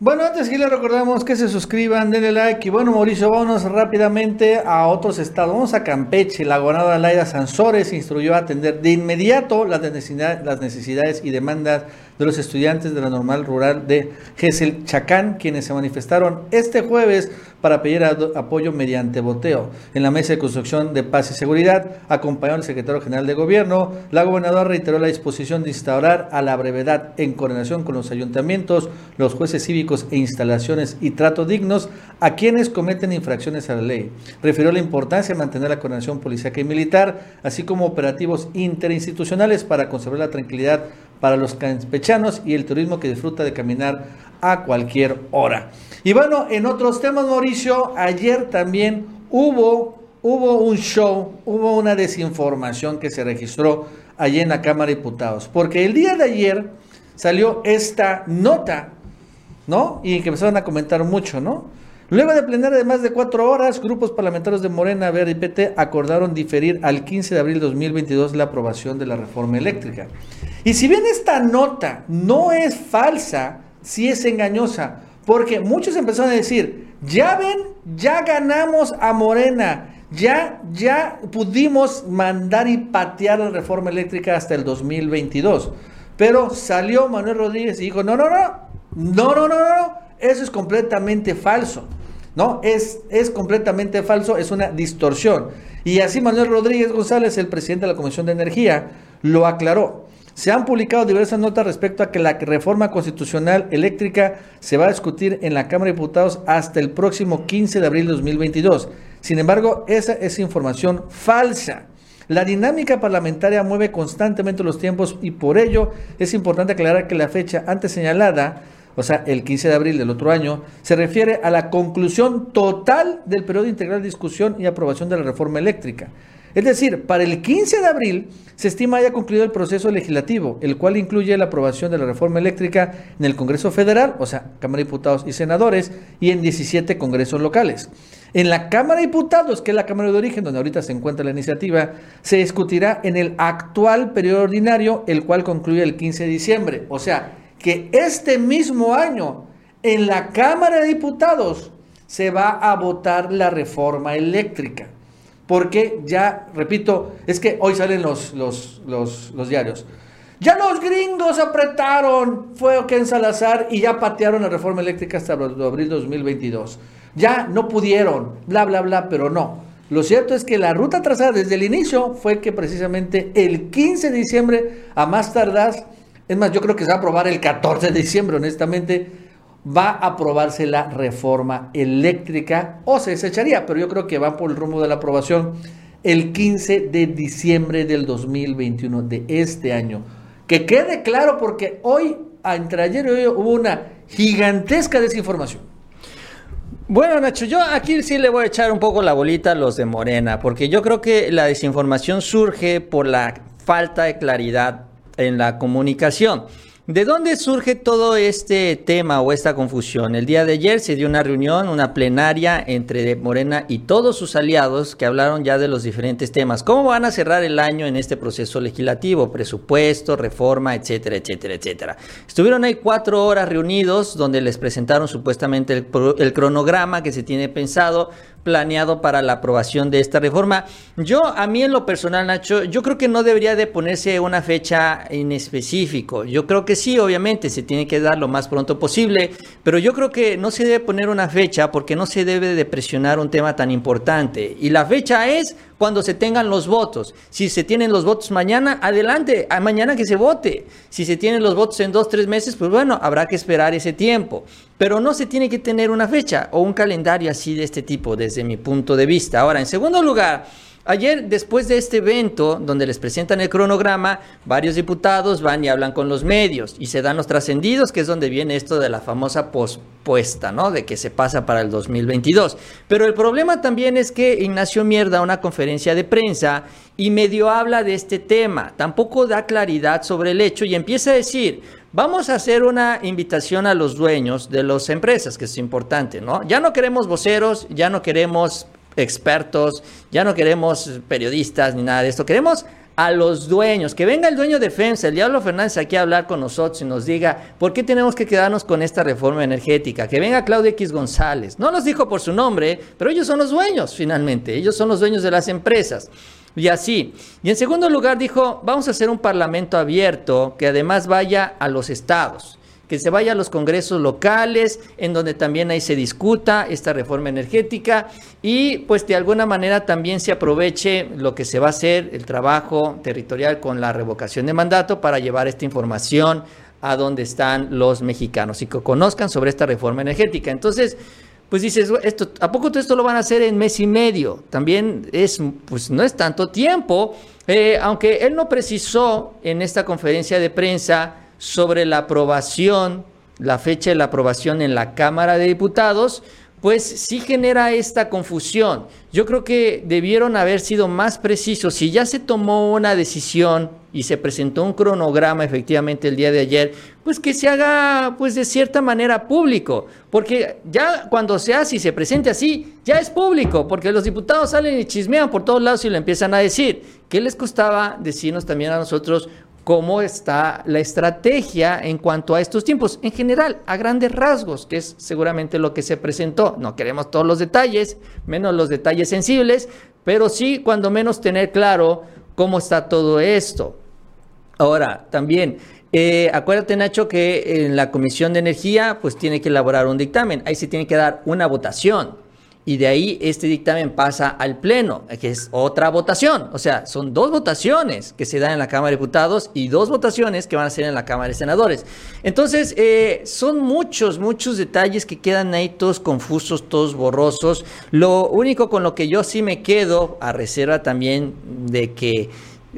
Bueno, antes que les recordamos que se suscriban, denle like y bueno, Mauricio, vámonos rápidamente a otros estados. Vamos a Campeche. La gobernadora Laida Sansores instruyó a atender de inmediato las necesidades, las necesidades y demandas de los estudiantes de la normal rural de Gesel Chacán, quienes se manifestaron este jueves para pedir apoyo mediante boteo. En la mesa de construcción de paz y seguridad, acompañó al secretario general de gobierno, la gobernadora reiteró la disposición de instaurar a la brevedad, en coordinación con los ayuntamientos, los jueces cívicos e instalaciones y trato dignos a quienes cometen infracciones a la ley. Refirió la importancia de mantener la coordinación policíaca y militar, así como operativos interinstitucionales para conservar la tranquilidad para los campechanos y el turismo que disfruta de caminar a cualquier hora. Y bueno, en otros temas, Mauricio, ayer también hubo, hubo un show, hubo una desinformación que se registró allí en la Cámara de Diputados, porque el día de ayer salió esta nota, ¿no? Y que empezaron a comentar mucho, ¿no? Luego de plenaria de más de cuatro horas, grupos parlamentarios de Morena, Verde y PT acordaron diferir al 15 de abril de 2022 la aprobación de la reforma eléctrica. Y si bien esta nota no es falsa, sí es engañosa, porque muchos empezaron a decir, ya ven, ya ganamos a Morena, ya, ya pudimos mandar y patear la reforma eléctrica hasta el 2022. Pero salió Manuel Rodríguez y dijo, no, no, no, no, no, no, no, eso es completamente falso. ¿No? Es, es completamente falso, es una distorsión. Y así Manuel Rodríguez González, el presidente de la Comisión de Energía, lo aclaró. Se han publicado diversas notas respecto a que la reforma constitucional eléctrica se va a discutir en la Cámara de Diputados hasta el próximo 15 de abril de 2022. Sin embargo, esa es información falsa. La dinámica parlamentaria mueve constantemente los tiempos y por ello es importante aclarar que la fecha antes señalada o sea, el 15 de abril del otro año, se refiere a la conclusión total del periodo integral de discusión y aprobación de la reforma eléctrica. Es decir, para el 15 de abril se estima haya concluido el proceso legislativo, el cual incluye la aprobación de la reforma eléctrica en el Congreso Federal, o sea, Cámara de Diputados y Senadores, y en 17 congresos locales. En la Cámara de Diputados, que es la Cámara de Origen, donde ahorita se encuentra la iniciativa, se discutirá en el actual periodo ordinario, el cual concluye el 15 de diciembre. O sea, que este mismo año en la Cámara de Diputados se va a votar la reforma eléctrica. Porque ya, repito, es que hoy salen los, los, los, diarios. Ya los gringos apretaron, fue en Salazar y ya patearon la reforma eléctrica hasta abril 2022. Ya no pudieron, bla, bla, bla, pero no. Lo cierto es que la ruta trazada desde el inicio fue que precisamente el 15 de diciembre, a más tardar, es más, yo creo que se va a aprobar el 14 de diciembre, honestamente, va a aprobarse la reforma eléctrica o se desecharía, pero yo creo que va por el rumbo de la aprobación el 15 de diciembre del 2021 de este año. Que quede claro porque hoy, entre ayer y hoy, hubo una gigantesca desinformación. Bueno, Nacho, yo aquí sí le voy a echar un poco la bolita a los de Morena, porque yo creo que la desinformación surge por la falta de claridad en la comunicación. ¿De dónde surge todo este tema o esta confusión? El día de ayer se dio una reunión, una plenaria entre Morena y todos sus aliados que hablaron ya de los diferentes temas. ¿Cómo van a cerrar el año en este proceso legislativo? Presupuesto, reforma, etcétera, etcétera, etcétera. Estuvieron ahí cuatro horas reunidos donde les presentaron supuestamente el, el cronograma que se tiene pensado planeado para la aprobación de esta reforma. Yo, a mí en lo personal, Nacho, yo creo que no debería de ponerse una fecha en específico. Yo creo que sí, obviamente, se tiene que dar lo más pronto posible, pero yo creo que no se debe poner una fecha porque no se debe de presionar un tema tan importante. Y la fecha es cuando se tengan los votos. Si se tienen los votos mañana, adelante, a mañana que se vote. Si se tienen los votos en dos, tres meses, pues bueno, habrá que esperar ese tiempo. Pero no se tiene que tener una fecha o un calendario así de este tipo, desde mi punto de vista. Ahora, en segundo lugar, Ayer, después de este evento, donde les presentan el cronograma, varios diputados van y hablan con los medios y se dan los trascendidos, que es donde viene esto de la famosa pospuesta, ¿no? De que se pasa para el 2022. Pero el problema también es que Ignacio Mierda, una conferencia de prensa, y medio habla de este tema, tampoco da claridad sobre el hecho y empieza a decir, Vamos a hacer una invitación a los dueños de las empresas, que es importante, ¿no? Ya no queremos voceros, ya no queremos expertos, ya no queremos periodistas ni nada de esto, queremos a los dueños, que venga el dueño de FEMSA, el Diablo Fernández aquí a hablar con nosotros y nos diga por qué tenemos que quedarnos con esta reforma energética, que venga Claudia X González, no nos dijo por su nombre, pero ellos son los dueños finalmente, ellos son los dueños de las empresas. Y así. Y en segundo lugar dijo, vamos a hacer un parlamento abierto que además vaya a los estados que se vaya a los congresos locales, en donde también ahí se discuta esta reforma energética y pues de alguna manera también se aproveche lo que se va a hacer, el trabajo territorial con la revocación de mandato para llevar esta información a donde están los mexicanos y que conozcan sobre esta reforma energética. Entonces, pues dices, esto, ¿a poco todo esto lo van a hacer en mes y medio? También es, pues no es tanto tiempo, eh, aunque él no precisó en esta conferencia de prensa sobre la aprobación, la fecha de la aprobación en la Cámara de Diputados, pues sí genera esta confusión. Yo creo que debieron haber sido más precisos. Si ya se tomó una decisión y se presentó un cronograma efectivamente el día de ayer, pues que se haga pues de cierta manera público, porque ya cuando se hace y se presente así, ya es público, porque los diputados salen y chismean por todos lados y lo empiezan a decir. ¿Qué les costaba decirnos también a nosotros cómo está la estrategia en cuanto a estos tiempos, en general, a grandes rasgos, que es seguramente lo que se presentó. No queremos todos los detalles, menos los detalles sensibles, pero sí cuando menos tener claro cómo está todo esto. Ahora, también, eh, acuérdate Nacho que en la Comisión de Energía pues tiene que elaborar un dictamen, ahí se tiene que dar una votación y de ahí este dictamen pasa al Pleno, que es otra votación. O sea, son dos votaciones que se dan en la Cámara de Diputados y dos votaciones que van a ser en la Cámara de Senadores. Entonces, eh, son muchos, muchos detalles que quedan ahí todos confusos, todos borrosos. Lo único con lo que yo sí me quedo, a reserva también de que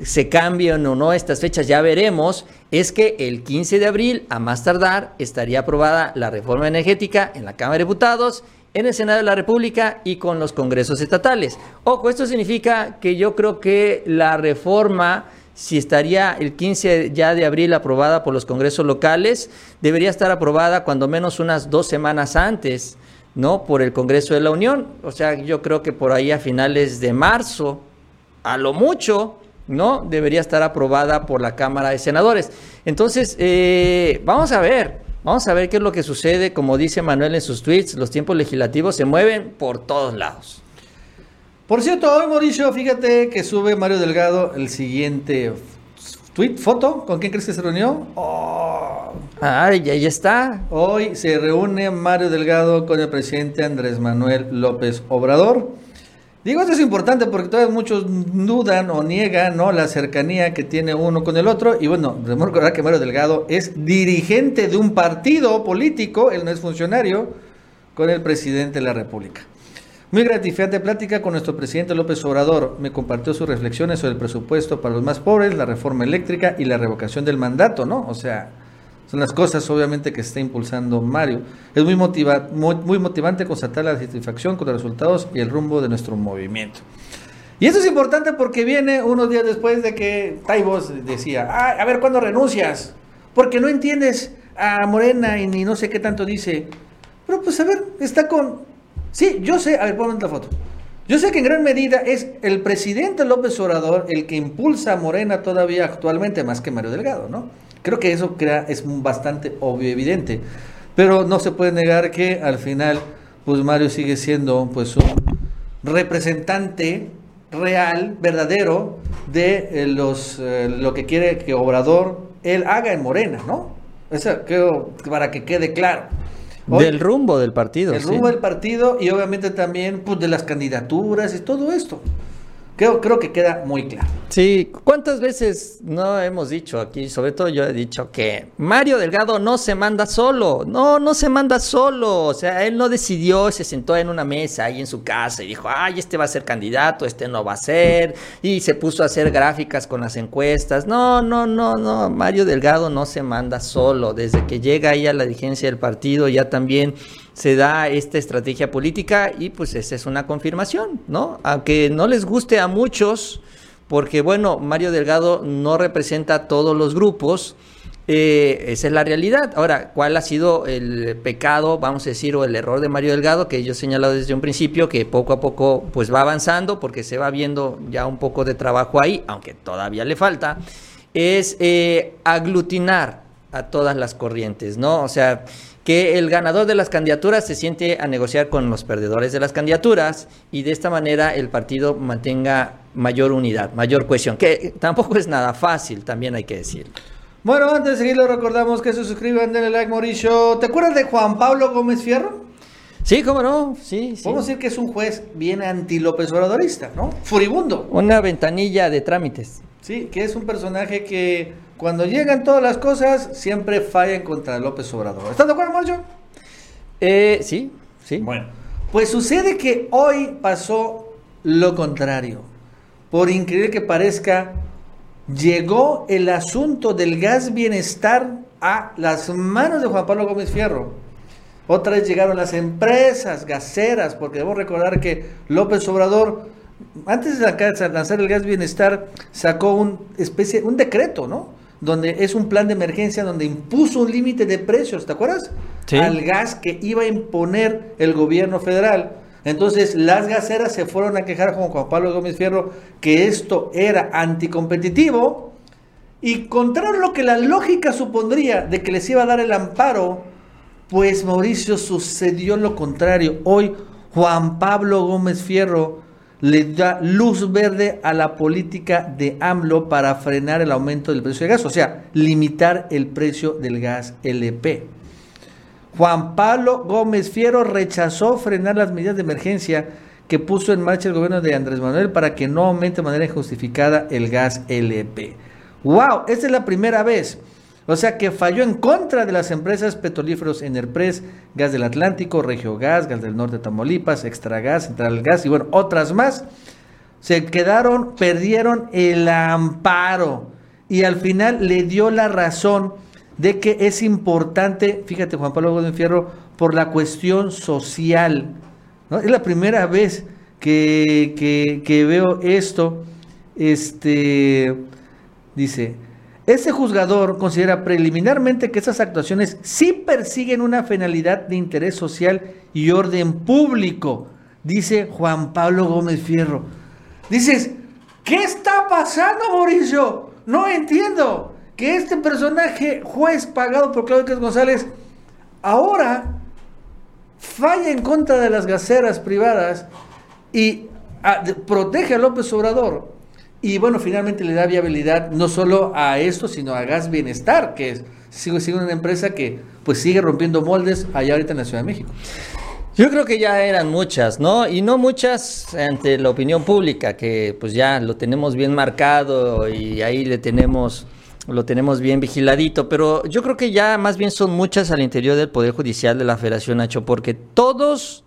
se cambien o no estas fechas, ya veremos, es que el 15 de abril, a más tardar, estaría aprobada la reforma energética en la Cámara de Diputados en el Senado de la República y con los congresos estatales. Ojo, esto significa que yo creo que la reforma, si estaría el 15 ya de abril aprobada por los congresos locales, debería estar aprobada cuando menos unas dos semanas antes, ¿no? Por el Congreso de la Unión. O sea, yo creo que por ahí a finales de marzo, a lo mucho, ¿no? Debería estar aprobada por la Cámara de Senadores. Entonces, eh, vamos a ver. Vamos a ver qué es lo que sucede. Como dice Manuel en sus tweets, los tiempos legislativos se mueven por todos lados. Por cierto, hoy Mauricio, fíjate que sube Mario Delgado el siguiente tweet, foto. ¿Con quién crees que se reunió? Oh. Ay, ahí está. Hoy se reúne Mario Delgado con el presidente Andrés Manuel López Obrador. Digo, esto es importante porque todavía muchos dudan o niegan ¿no? la cercanía que tiene uno con el otro. Y bueno, debemos recordar que Mario Delgado es dirigente de un partido político, él no es funcionario, con el presidente de la República. Muy gratificante plática con nuestro presidente López Obrador. Me compartió sus reflexiones sobre el presupuesto para los más pobres, la reforma eléctrica y la revocación del mandato, ¿no? O sea, son las cosas, obviamente, que está impulsando Mario. Es muy, motiva muy, motivante constatar la satisfacción con los resultados y el rumbo de nuestro movimiento. Y eso es importante porque viene unos días después de que Taibos decía, a ver, ¿cuándo renuncias? Porque no entiendes a Morena y ni no sé qué tanto dice. Pero pues a ver, está con... Sí, yo sé, a ver, ponme la foto. Yo sé que en gran medida es el presidente López Obrador el que impulsa a Morena todavía actualmente, más que Mario Delgado, ¿no? Creo que eso crea, es bastante obvio y evidente. Pero no se puede negar que al final, pues Mario sigue siendo pues un representante real, verdadero, de eh, los eh, lo que quiere que Obrador él haga en Morena, ¿no? Eso creo para que quede claro. del rumbo del partido. Del rumbo del partido y obviamente también pues, de las candidaturas y todo esto Creo, creo que queda muy claro. Sí, ¿cuántas veces no hemos dicho aquí? Sobre todo yo he dicho que Mario Delgado no se manda solo, no, no se manda solo, o sea, él no decidió, se sentó en una mesa ahí en su casa y dijo, ay, este va a ser candidato, este no va a ser, y se puso a hacer gráficas con las encuestas. No, no, no, no, Mario Delgado no se manda solo, desde que llega ahí a la dirigencia del partido ya también se da esta estrategia política y pues esa es una confirmación, ¿no? Aunque no les guste a muchos, porque bueno, Mario Delgado no representa a todos los grupos, eh, esa es la realidad. Ahora, ¿cuál ha sido el pecado, vamos a decir, o el error de Mario Delgado? Que yo he señalado desde un principio que poco a poco pues va avanzando porque se va viendo ya un poco de trabajo ahí, aunque todavía le falta, es eh, aglutinar a todas las corrientes, ¿no? O sea, que el ganador de las candidaturas se siente a negociar con los perdedores de las candidaturas y de esta manera el partido mantenga mayor unidad, mayor cohesión, que tampoco es nada fácil, también hay que decir. Bueno, antes de seguirlo recordamos que se suscriban, denle like, Mauricio. ¿Te acuerdas de Juan Pablo Gómez Fierro? Sí, cómo no, sí, sí. Podemos decir que es un juez bien anti-López Obradorista, ¿no? Furibundo. Una ventanilla de trámites. Sí, que es un personaje que cuando llegan todas las cosas siempre fallan contra López Obrador. ¿Estás de acuerdo, Mauricio? Eh, sí, sí. Bueno, pues sucede que hoy pasó lo contrario. Por increíble que parezca, llegó el asunto del gas bienestar a las manos de Juan Pablo Gómez Fierro. Otra vez llegaron las empresas gaseras, porque debo recordar que López Obrador, antes de lanzar el gas bienestar, sacó un, especie, un decreto, ¿no? Donde es un plan de emergencia donde impuso un límite de precios, ¿te acuerdas? Sí. Al gas que iba a imponer el gobierno federal. Entonces las gaseras se fueron a quejar con Juan Pablo Gómez Fierro que esto era anticompetitivo y contrario a lo que la lógica supondría de que les iba a dar el amparo, pues Mauricio sucedió lo contrario. Hoy Juan Pablo Gómez Fierro le da luz verde a la política de AMLO para frenar el aumento del precio del gas, o sea, limitar el precio del gas LP. Juan Pablo Gómez Fierro rechazó frenar las medidas de emergencia que puso en marcha el gobierno de Andrés Manuel para que no aumente de manera injustificada el gas LP. ¡Wow! Esta es la primera vez. O sea que falló en contra de las empresas petrolíferos Enerpres, Gas del Atlántico, Regio Gas, del Norte de Tamaulipas, Extragas, Central Gas y bueno, otras más. Se quedaron, perdieron el amparo y al final le dio la razón de que es importante, fíjate Juan Pablo Gómez Fierro, por la cuestión social. Es la primera vez que, que, que veo esto. Este dice, este juzgador considera preliminarmente que esas actuaciones sí persiguen una finalidad de interés social y orden público, dice Juan Pablo Gómez Fierro. Dices, ¿qué está pasando, Mauricio? No entiendo que este personaje, juez pagado por Claudio González, ahora falla en contra de las gaseras privadas y a, de, protege a López Obrador. Y bueno, finalmente le da viabilidad no solo a esto, sino a Gas Bienestar, que es, sigue siendo una empresa que pues sigue rompiendo moldes allá ahorita en la Ciudad de México. Yo creo que ya eran muchas, ¿no? Y no muchas ante la opinión pública, que pues ya lo tenemos bien marcado y ahí le tenemos lo tenemos bien vigiladito, pero yo creo que ya más bien son muchas al interior del Poder Judicial de la Federación Nacho, porque todos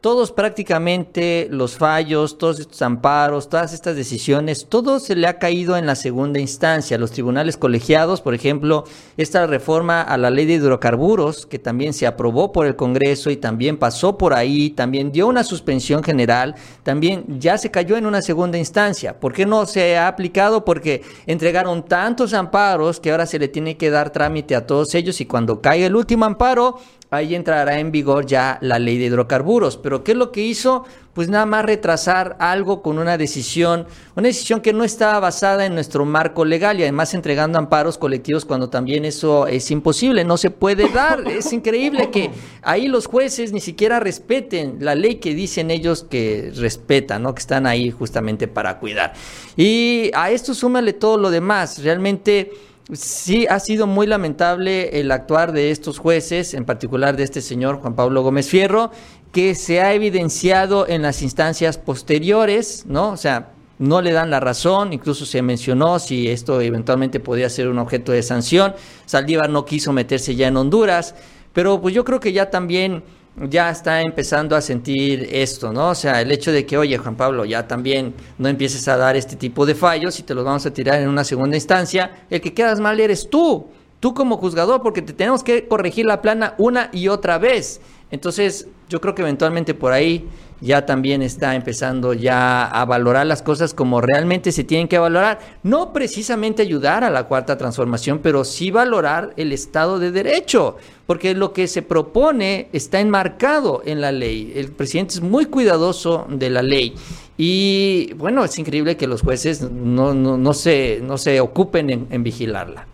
todos prácticamente los fallos, todos estos amparos, todas estas decisiones, todo se le ha caído en la segunda instancia. Los tribunales colegiados, por ejemplo, esta reforma a la ley de hidrocarburos, que también se aprobó por el Congreso y también pasó por ahí, también dio una suspensión general, también ya se cayó en una segunda instancia. ¿Por qué no se ha aplicado? Porque entregaron tantos amparos que ahora se le tiene que dar trámite a todos ellos y cuando caiga el último amparo, ahí entrará en vigor ya la ley de hidrocarburos. Pero ¿qué es lo que hizo? Pues nada más retrasar algo con una decisión, una decisión que no estaba basada en nuestro marco legal y además entregando amparos colectivos cuando también eso es imposible, no se puede dar. [laughs] Es increíble que ahí los jueces ni siquiera respeten la ley que dicen ellos que respetan, ¿no? que están ahí justamente para cuidar. Y a esto súmale todo lo demás. Realmente sí ha sido muy lamentable el actuar de estos jueces, en particular de este señor Juan Pablo Gómez Fierro, que se ha evidenciado en las instancias posteriores, ¿no? O sea, no le dan la razón, incluso se mencionó si esto eventualmente podía ser un objeto de sanción. Saldívar no quiso meterse ya en Honduras, pero pues yo creo que ya también ya está empezando a sentir esto, ¿no? O sea, el hecho de que, oye, Juan Pablo, ya también no empieces a dar este tipo de fallos y te los vamos a tirar en una segunda instancia, el que quedas mal eres tú, tú como juzgador, porque te tenemos que corregir la plana una y otra vez. Entonces, yo creo que eventualmente por ahí ya también está empezando ya a valorar las cosas como realmente se tienen que valorar. No precisamente ayudar a la cuarta transformación, pero sí valorar el Estado de Derecho, porque lo que se propone está enmarcado en la ley. El presidente es muy cuidadoso de la ley. Y bueno, es increíble que los jueces no, no, se, no se ocupen en vigilarla.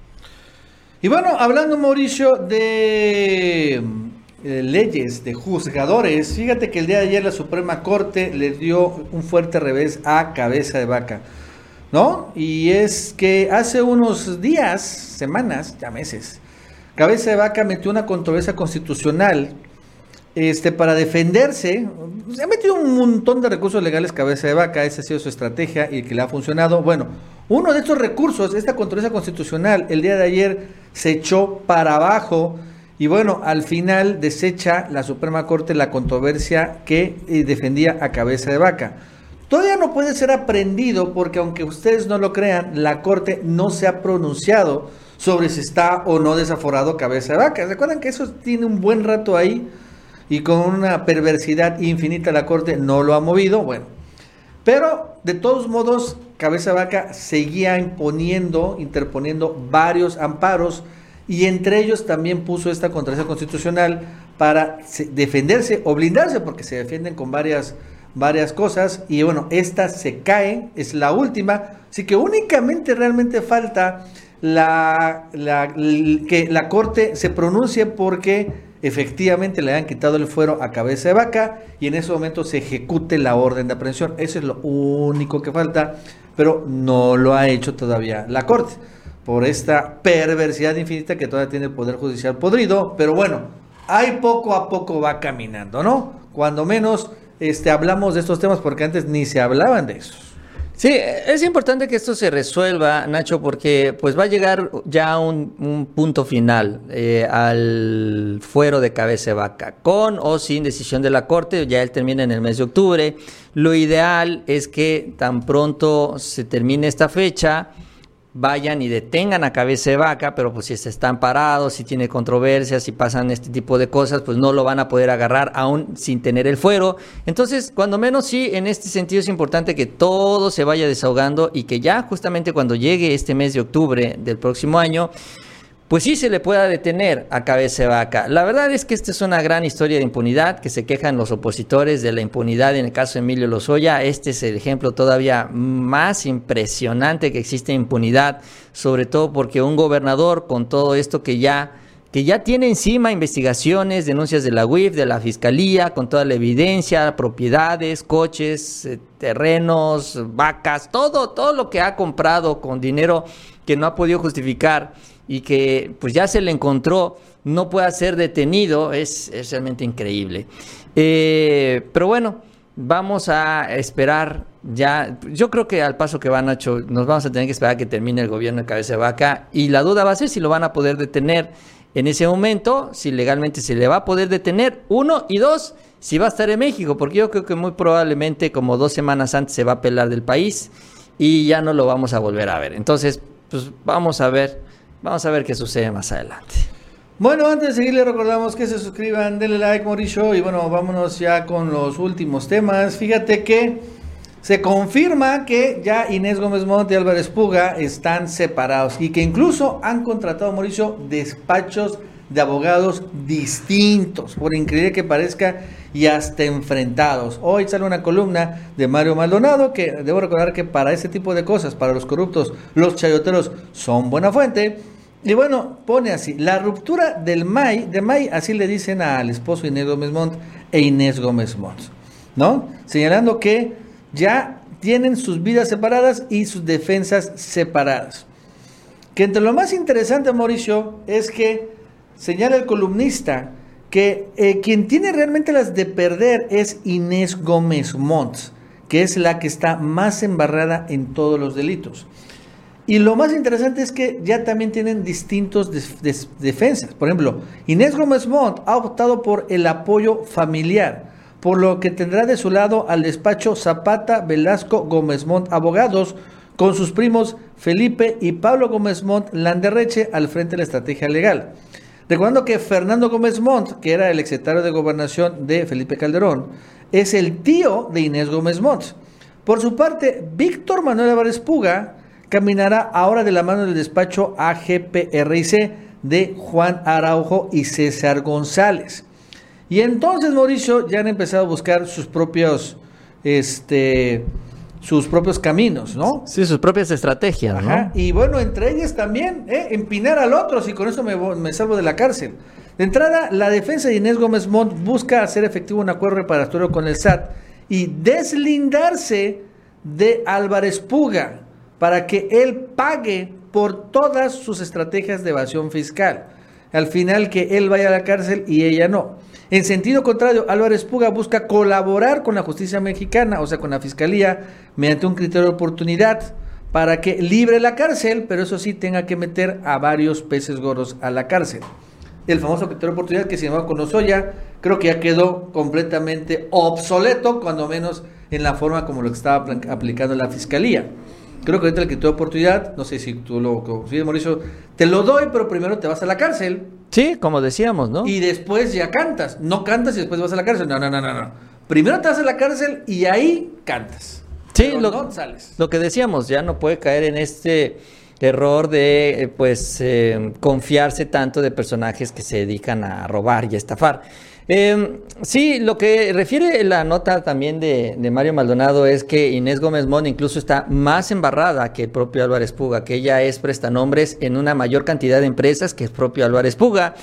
Y bueno, hablando Mauricio de eh, leyes de juzgadores, fíjate que el día de ayer la Suprema Corte le dio un fuerte revés a cabeza de vaca, ¿no? Y es que hace unos días, semanas, ya meses, cabeza de vaca metió una controversia constitucional este, para defenderse, se ha metido un montón de recursos legales cabeza de vaca, esa ha sido su estrategia y que le ha funcionado. Bueno, uno de estos recursos, esta controversia constitucional, el día de ayer se echó para abajo y bueno, al final desecha la Suprema Corte la controversia que eh, defendía a cabeza de vaca. Todavía no puede ser aprendido porque aunque ustedes no lo crean, la Corte no se ha pronunciado sobre si está o no desaforado cabeza de vaca. ¿Se acuerdan que eso tiene un buen rato ahí? Y con una perversidad infinita la Corte no lo ha movido. Bueno, pero de todos modos, cabeza de vaca seguía imponiendo, interponiendo varios amparos y entre ellos también puso esta contraria constitucional para defenderse o blindarse, porque se defienden con varias, varias cosas, y bueno, esta se cae, es la última, así que únicamente realmente falta la, que la Corte se pronuncie porque efectivamente le han quitado el fuero a cabeza de vaca y en ese momento se ejecute la orden de aprehensión. Eso es lo único que falta, pero no lo ha hecho todavía la Corte por esta perversidad infinita que todavía tiene el Poder Judicial podrido, pero bueno, ahí poco a poco va caminando, ¿no? Cuando menos este, hablamos de estos temas porque antes ni se hablaban de eso. Sí, es importante que esto se resuelva, Nacho, porque pues va a llegar ya un, un punto final eh, al fuero de cabeza de vaca, con o sin decisión de la Corte, ya él termina en el mes de octubre. Lo ideal es que tan pronto se termine esta fecha, vayan y detengan a cabeza de vaca, pero pues si están parados, si tiene controversias, si pasan este tipo de cosas, pues no lo van a poder agarrar aún sin tener el fuero. Entonces, cuando menos sí, en este sentido es importante que todo se vaya desahogando y que ya justamente cuando llegue este mes de octubre del próximo año, pues sí se le pueda detener a cabeza vaca. La verdad es que esta es una gran historia de impunidad, que se quejan los opositores de la impunidad en el caso de Emilio Lozoya. Este es el ejemplo todavía más impresionante que existe impunidad, sobre todo porque un gobernador con todo esto que ya que ya tiene encima investigaciones, denuncias de la UIF, de la Fiscalía, con toda la evidencia, propiedades, coches, eh, terrenos, vacas, todo, todo lo que ha comprado con dinero que no ha podido justificar y que pues ya se le encontró, no pueda ser detenido, es, realmente increíble. Eh, pero bueno, vamos a esperar ya, yo creo que al paso que van Nacho, nos vamos a tener que esperar que termine el gobierno de cabeza de vaca y la duda va a ser si lo van a poder detener en ese momento, si legalmente se le va a poder detener, uno, y dos, si va a estar en México, porque yo creo que muy probablemente como dos semanas antes se va a pelar del país y ya no lo vamos a volver a ver. Entonces, pues vamos a ver Vamos a ver qué sucede más adelante. Bueno, antes de seguir les recordamos que se suscriban, denle like, Mauricio, y bueno, vámonos ya con los últimos temas. Fíjate que se confirma que ya Inés Gómez Montt y Álvarez Puga están separados y que incluso han contratado, Mauricio, despachos de abogados distintos, por increíble que parezca, y hasta enfrentados. Hoy sale una columna de Mario Maldonado que debo recordar que para ese tipo de cosas, para los corruptos, los chayoteros son buena fuente. Y bueno, pone así, la ruptura del MAI, de MAI, así le dicen al esposo Inés Gómez Montt e Inés Gómez Montt, ¿no? Señalando que ya tienen sus vidas separadas y sus defensas separadas. Que entre lo más interesante, Mauricio, es que señala el columnista que eh, quien tiene realmente las de perder es Inés Gómez Montt, que es la que está más embarrada en todos los delitos. Y lo más interesante es que ya también tienen distintos defensas. Por ejemplo, Inés Gómez Montt ha optado por el apoyo familiar, por lo que tendrá de su lado al despacho Zapata Velasco Gómez Montt Abogados, con sus primos Felipe y Pablo Gómez Montt Landerreche al frente de la estrategia legal. Recordando que Fernando Gómez Montt, que era el exsecretario de Gobernación de Felipe Calderón, es el tío de Inés Gómez Montt. Por su parte, Víctor Manuel Álvarez Puga caminará ahora de la mano del despacho AGPRIC de Juan Araujo y César González. Y entonces, Mauricio, ya han empezado a buscar sus propios, este, sus propios caminos, ¿no? Sí, sus propias estrategias, ¿no? Y bueno, entre ellas también, ¿eh? empinar al otro, si con eso me, me, salvo de la cárcel. De entrada, la defensa de Inés Gómez Montt busca hacer efectivo un acuerdo reparatorio con el SAT y deslindarse de Álvarez Puga para que él pague por todas sus estrategias de evasión fiscal. Al final que él vaya a la cárcel y ella no. En sentido contrario, Álvarez Puga busca colaborar con la justicia mexicana, o sea, con la fiscalía, mediante un criterio de oportunidad para que libre la cárcel, pero eso sí tenga que meter a varios peces gordos a la cárcel. El famoso criterio de oportunidad que se llamaba con Osoya, creo que ya quedó completamente obsoleto, cuando menos en la forma como lo estaba aplicando la fiscalía. Creo que ahorita el criterio de oportunidad, no sé si tú lo consigues, Mauricio, te lo doy, pero primero te vas a la cárcel. Sí, como decíamos, ¿no? Y después ya cantas. No cantas y después vas a la cárcel. No, no, no, no, no. Primero te vas a la cárcel y ahí cantas. Sí, lo, sales. lo que decíamos, ya no puede caer en este error de eh, pues eh, confiarse tanto de personajes que se dedican a robar y a estafar. Eh, sí, lo que refiere la nota también de, Mario Maldonado es que Inés Gómez Mon incluso está más embarrada que el propio Álvarez Puga, que ella es prestanombres en una mayor cantidad de empresas que el propio Álvarez Puga.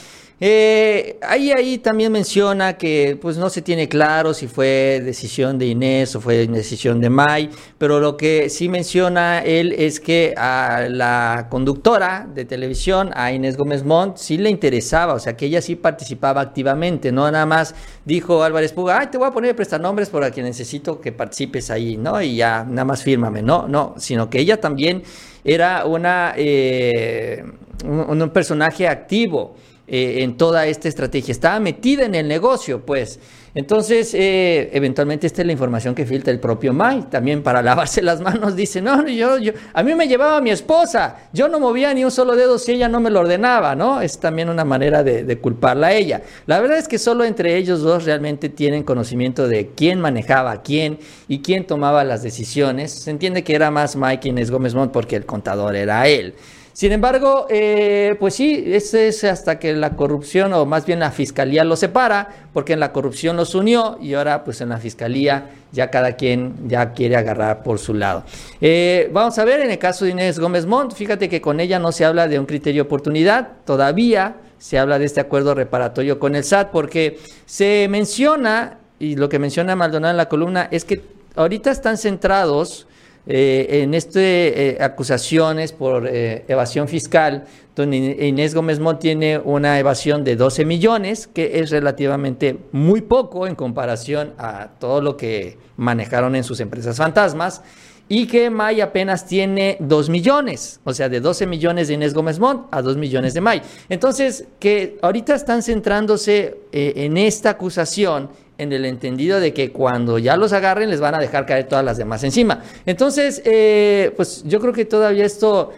Eh, ahí, ahí también menciona que pues no se tiene claro si fue decisión de Inés o fue decisión de May, pero lo que sí menciona él es que a la conductora de televisión, a Inés Gómez Montt, sí le interesaba, o sea que ella sí participaba activamente, no nada más dijo Álvarez Puga, ay, te voy a poner prestanombres para que necesito que participes ahí, ¿no? Y ya, nada más fírmame, no, no, sino que ella también era una, eh, un personaje activo. Eh, en toda esta estrategia. Estaba metida en el negocio, pues. Entonces, eh, eventualmente esta es la información que filtra el propio May. También para [laughs] lavarse las manos dice, no, yo, yo, a mí me llevaba mi esposa. Yo no movía ni un solo dedo si ella no me lo ordenaba, ¿no? Es también una manera de, culparla a ella. La verdad es que solo entre ellos dos realmente tienen conocimiento de quién manejaba a quién y quién tomaba las decisiones. Se entiende que era más Mike Inés Gómez Montt porque el contador era él. Sin embargo, eh, pues sí, ese es hasta que la corrupción, o más bien la fiscalía los separa, porque en la corrupción los unió y ahora pues en la fiscalía ya cada quien ya quiere agarrar por su lado. Eh, vamos a ver en el caso de Inés Gómez Montt, fíjate que con ella no se habla de un criterio de oportunidad, todavía se habla de este acuerdo reparatorio con el SAT, porque se menciona, y lo que menciona Maldonado en la columna, es que ahorita están centrados eh, en este eh, acusaciones por eh, evasión fiscal, donde Inés Gómez Mont tiene una evasión de 12 millones, que es relativamente muy poco en comparación a todo lo que manejaron en sus empresas fantasmas, y que May apenas tiene 2 millones, o sea, de 12 millones de Inés Gómez Mont a 2 millones de May. Entonces, que ahorita están centrándose en esta acusación en el entendido de que cuando ya los agarren les van a dejar caer todas las demás encima. Entonces, eh, pues yo creo que todavía esto,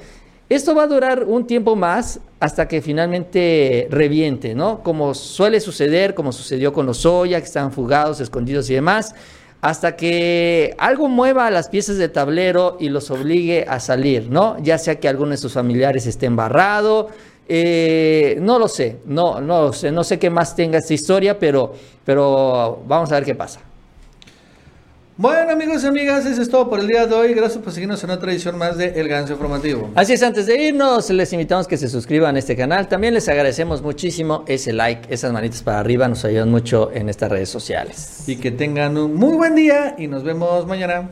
esto va a durar un tiempo más hasta que finalmente reviente, ¿no? Como suele suceder, como sucedió con los Soya, que están fugados, escondidos y demás, hasta que algo mueva las piezas de tablero y los obligue a salir, ¿no? Ya sea que alguno de sus familiares esté embarrado, eh, no lo sé, no, no sé, no sé qué más tenga esta historia, pero, pero vamos a ver qué pasa. Bueno amigos y amigas, eso es todo por el día de hoy. Gracias por seguirnos en otra edición más de El Ganso Informativo. Así es, antes de irnos, les invitamos que se suscriban a este canal. También les agradecemos muchísimo ese like, esas manitas para arriba, nos ayudan mucho en estas redes sociales. Y que tengan un muy buen día y nos vemos mañana.